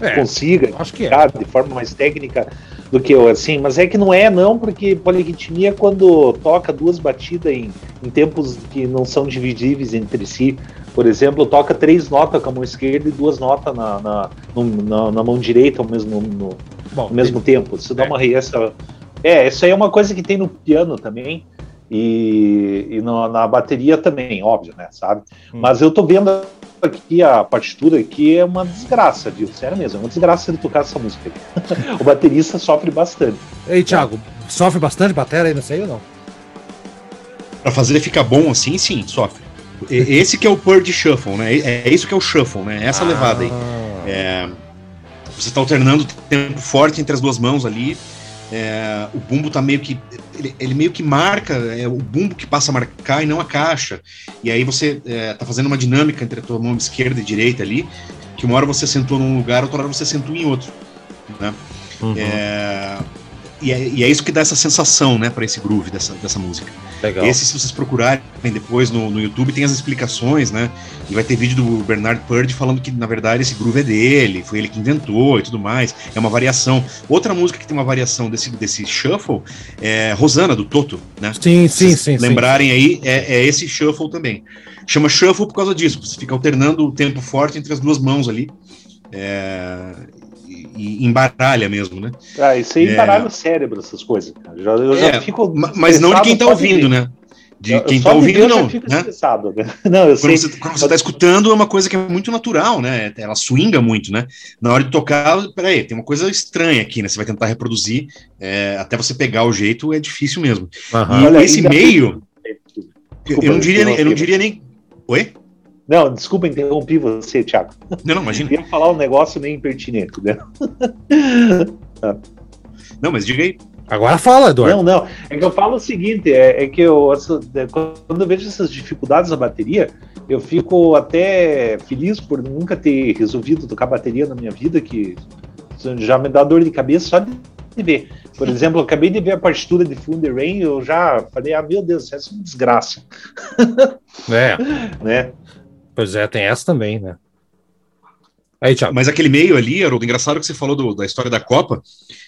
É, consiga acho que é. de forma mais técnica do que eu, assim, mas é que não é não, porque polirritmia é quando toca duas batidas em, em tempos que não são dividíveis entre si. Por exemplo, toca três notas com a mão esquerda e duas notas na, na, na, na mão direita ao mesmo, no, Bom, ao mesmo tempo. Isso dá É. uma essa É, isso aí é uma coisa que tem no piano também. E, e no- na bateria também, óbvio, né? Sabe? Hum. Mas eu tô vendo aqui a partitura aqui é uma desgraça, viu? Sério mesmo, é uma desgraça de tocar essa música. aqui. [laughs] o baterista sofre bastante. Ei, Thiago, sofre bastante bateria aí, não sei ou não? Pra fazer ficar bom assim, sim, sofre. Esse que é o Purge Shuffle, né? É é isso que é o Shuffle, né? Essa levada aí. Ah. É, você tá alternando tempo forte entre as duas mãos ali. É, o bumbo tá meio que. Ele, ele meio que marca, é o bumbo que passa a marcar e não a caixa. E aí você é, tá fazendo uma dinâmica entre a tua mão esquerda e direita ali, que uma hora você sentou num lugar, outra hora você sentou em outro. Né? Uhum, É, e, é, e é isso que dá essa sensação, né, para esse groove dessa, dessa música. legal. Esse, se vocês procurarem depois no, no YouTube, tem as explicações, né? E vai ter vídeo do Bernard Purdy falando que, na verdade, esse groove é dele, foi ele que inventou e tudo mais. É uma variação. Outra música que tem uma variação desse, desse shuffle é Rosana, do Toto, né? Sim, sim, sim. sim. lembrarem aí, é, é esse shuffle também. Chama shuffle por causa disso, você fica alternando o tempo forte entre as duas mãos ali. É, e, embaralha mesmo, né? Ah, isso aí É. embaralha o cérebro, essas coisas. cara. Eu já, eu já É, fico. Ma- Mas não de quem tá de ouvindo, né? De Eu- quem tá de ouvindo, não. fico Né? né? [laughs] Não, eu sei. Quando você, quando você tá escutando, é uma coisa que é muito natural, né? Ela swinga muito, né? Na hora de tocar, peraí, tem uma coisa estranha aqui, né? Você vai tentar reproduzir, é, até você pegar o jeito, é difícil mesmo. E Olha, esse meio, eu, Desculpa, eu não diria nem, eu não diria nem. Oi? Não, desculpa interromper você, Thiago. Não, não, Eu imagina. ia falar um negócio meio impertinente, né? [laughs] Não, mas diga aí. Agora fala, Eduardo. Não, não. É que eu falo o seguinte: é, é que eu, essa- é, quando eu vejo essas dificuldades na bateria, eu fico até feliz por nunca ter resolvido tocar bateria na minha vida, que já me dá dor de cabeça só de ver. Por [laughs] exemplo, eu acabei de ver a partitura de Thunder Rain, eu já falei, ah, meu Deus, essa é uma desgraça, [laughs] É, né? Pois é, tem essa também, né? Aí, Thiago. Mas aquele meio ali, Haroldo, engraçado que você falou do- da história da Copa,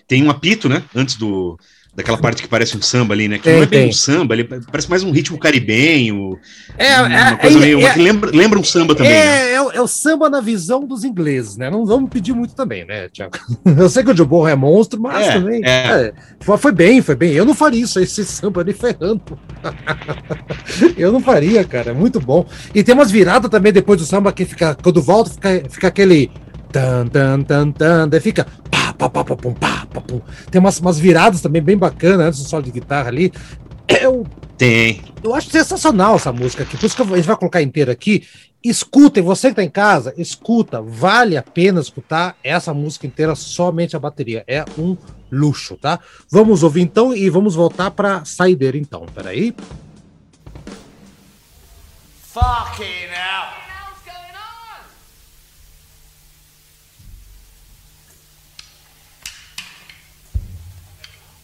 tem um apito, né? Antes do. Daquela parte que parece um samba ali, né? Que Tem, não é bem tem. um samba, ele parece mais um ritmo caribenho. É, uma é, coisa é, meio. é, lembra, lembra um samba também, né? é, é o- é o samba na visão dos ingleses, né? Não vamos pedir muito também, né, Thiago? [laughs] Eu sei que o Joe é monstro, mas É, também. é. é, foi, foi bem, foi bem. Eu não faria isso, esse samba nem ferrando. [laughs] Eu não faria, cara. É muito bom. E tem umas viradas também depois do samba que fica. Quando volta, fica, fica aquele. Tan, tan, tan, tan, daí fica. Pá, pá, pá, pá, pum, pá, pá, pum. Tem umas, umas viradas também bem bacanas antes do solo de guitarra ali. Eu Tem. eu acho sensacional essa música aqui, por isso que a gente vai colocar inteira aqui. Escutem, você que tá em casa, escuta, vale a pena escutar essa música inteira, somente a bateria. É um luxo, tá? Vamos ouvir então e vamos voltar pra saideira então. Peraí. Fucking hell.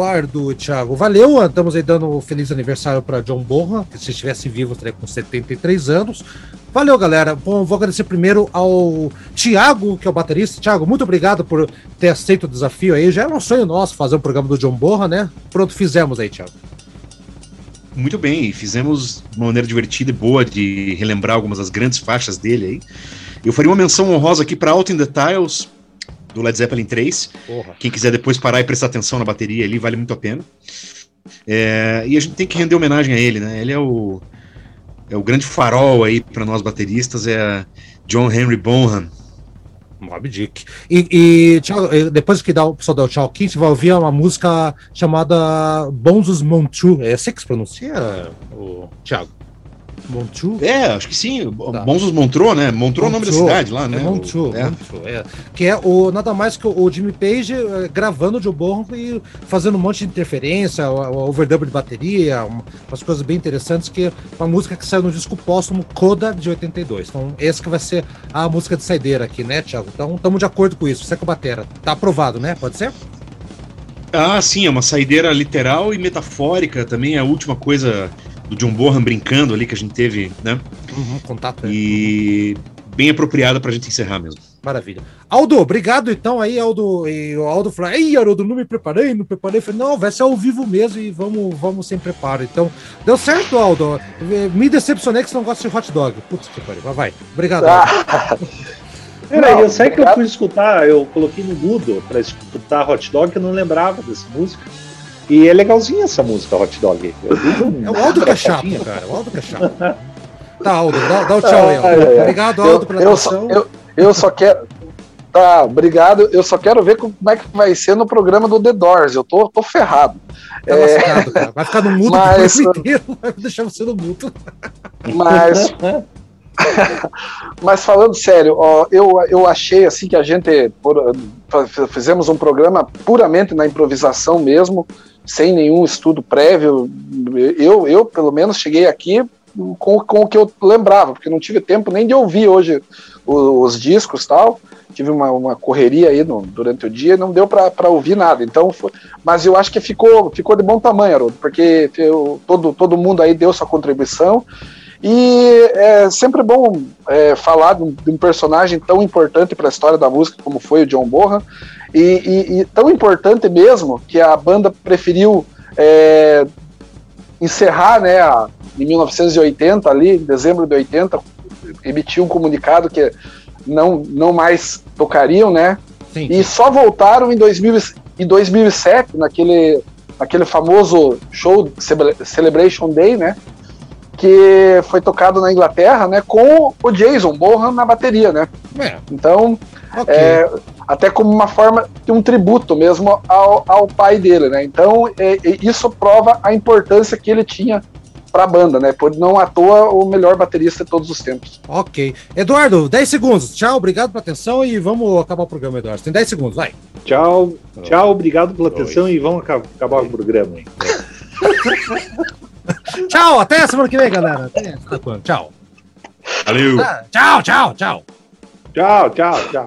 Eduardo, Thiago, valeu. Estamos aí dando um feliz aniversário para John Bonham, que se estivesse vivo estaria com 73 anos. Valeu, galera. Bom, vou agradecer primeiro ao Thiago, que é o baterista. Thiago, muito obrigado por ter aceito o desafio aí. Já era um sonho nosso fazer um programa do John Bonham, né? Pronto, fizemos aí, Thiago. Muito bem, fizemos de uma maneira divertida e boa de relembrar algumas das grandes faixas dele aí. Eu faria uma menção honrosa aqui para Out in the Tiles, do Led Zeppelin 3. Porra. Quem quiser depois parar e prestar atenção na bateria ali, vale muito a pena. É, e a gente tem que render homenagem a ele, né? Ele é o, é o grande farol aí para nós bateristas, é John Henry Bonham. Mob Dick. E, e tchau, depois que dá o pessoal dá o tchau aqui, você vai ouvir uma música chamada Bonzus Montu. É assim que se pronuncia, o Thiago? Montu? É, acho que sim. Tá. Monstros Montreux, né? Montreux é o nome da Montreux. cidade lá, né? É Montreux, O- é. Montreux, é. Que é o, nada mais que o, o Jimmy Page eh, gravando o Joe Bonham e fazendo um monte de interferência, o, o overdub de bateria, um- umas coisas bem interessantes, que é uma música que saiu no disco póstumo Coda de 82. Então, esse que vai ser a música de saideira aqui, né, Thiago? Então, estamos de acordo com isso. Você com a batera. Tá aprovado, né? Pode ser? Ah, sim, é uma saideira literal e metafórica também, é a última coisa do John Bonham brincando ali que a gente teve, né? Uhum, contato. é. E bem apropriada pra gente encerrar mesmo. Maravilha. Aldo, obrigado então aí, Aldo. E o Aldo falou: Ei, Haroldo, não me preparei, não preparei. Eu falei, não, vai ser ao vivo mesmo e vamos, vamos sem preparo. Então, deu certo, Aldo. Eh, Me decepcionei que você não gosta de hot dog. Putz, que pariu. Mas vai. Obrigado, Aldo. [laughs] Peraí, eu sei que eu fui escutar, eu coloquei no Mudo pra escutar Hot Dog, eu não lembrava dessa música. E é legalzinha essa música, Hot Dog. É o Aldo que é chato, cara. O Aldo que é chato. Tá, Aldo, dá, dá o tchau aí, Aldo. Obrigado, Eu, Aldo, pela eu, só, atenção. eu, eu só quero. Tá, obrigado. Eu só quero ver como é que vai ser no programa do The Doors. Eu tô, tô ferrado. Tá É, lascado, cara. Vai ficar no mudo [laughs] Mas- o inteiro. Vai deixar você no mudo. Mas, [laughs] mas falando sério, ó, eu, eu achei assim que a gente por- fizemos um programa puramente na improvisação mesmo, sem nenhum estudo prévio. Eu, eu pelo menos, cheguei aqui com, com o que eu lembrava, porque não tive tempo nem de ouvir hoje o- os, discos tal. Tive uma, uma correria aí no- durante o dia e não deu para ouvir nada. Então, foi- mas eu acho que ficou, ficou de bom tamanho, Haroldo, porque eu- todo, todo mundo aí deu sua contribuição. E é sempre bom é, falar de um, de um personagem tão importante para a história da música como foi o John Bonham, e, e- e tão importante mesmo que a banda preferiu é, encerrar, né, a- em 1980, ali, em dezembro de 80, emitiu um comunicado que não, não mais tocariam, né, Sim. e só voltaram em, 2000, e- em 2007, naquele, naquele famoso show Cele- Celebration Day, né? Que foi tocado na Inglaterra, né? Com o Jason Bonham na bateria, né? É, Então, ok. é, até como uma forma de um tributo mesmo ao, ao pai dele, né? Então, é, é, isso prova a importância que ele tinha para a banda, né? Por não à toa o melhor baterista de todos os tempos. Ok. Eduardo, 10 segundos. Tchau, obrigado pela atenção e vamos acabar o programa, Eduardo. Tem 10 segundos, vai. Tchau, tchau, obrigado pela atenção e vamos aca- acabar o programa. [laughs] Tchau, até semana que vem, galera. Até? Tchau. Valeu! Tchau, tchau, tchau. Tchau, tchau, tchau.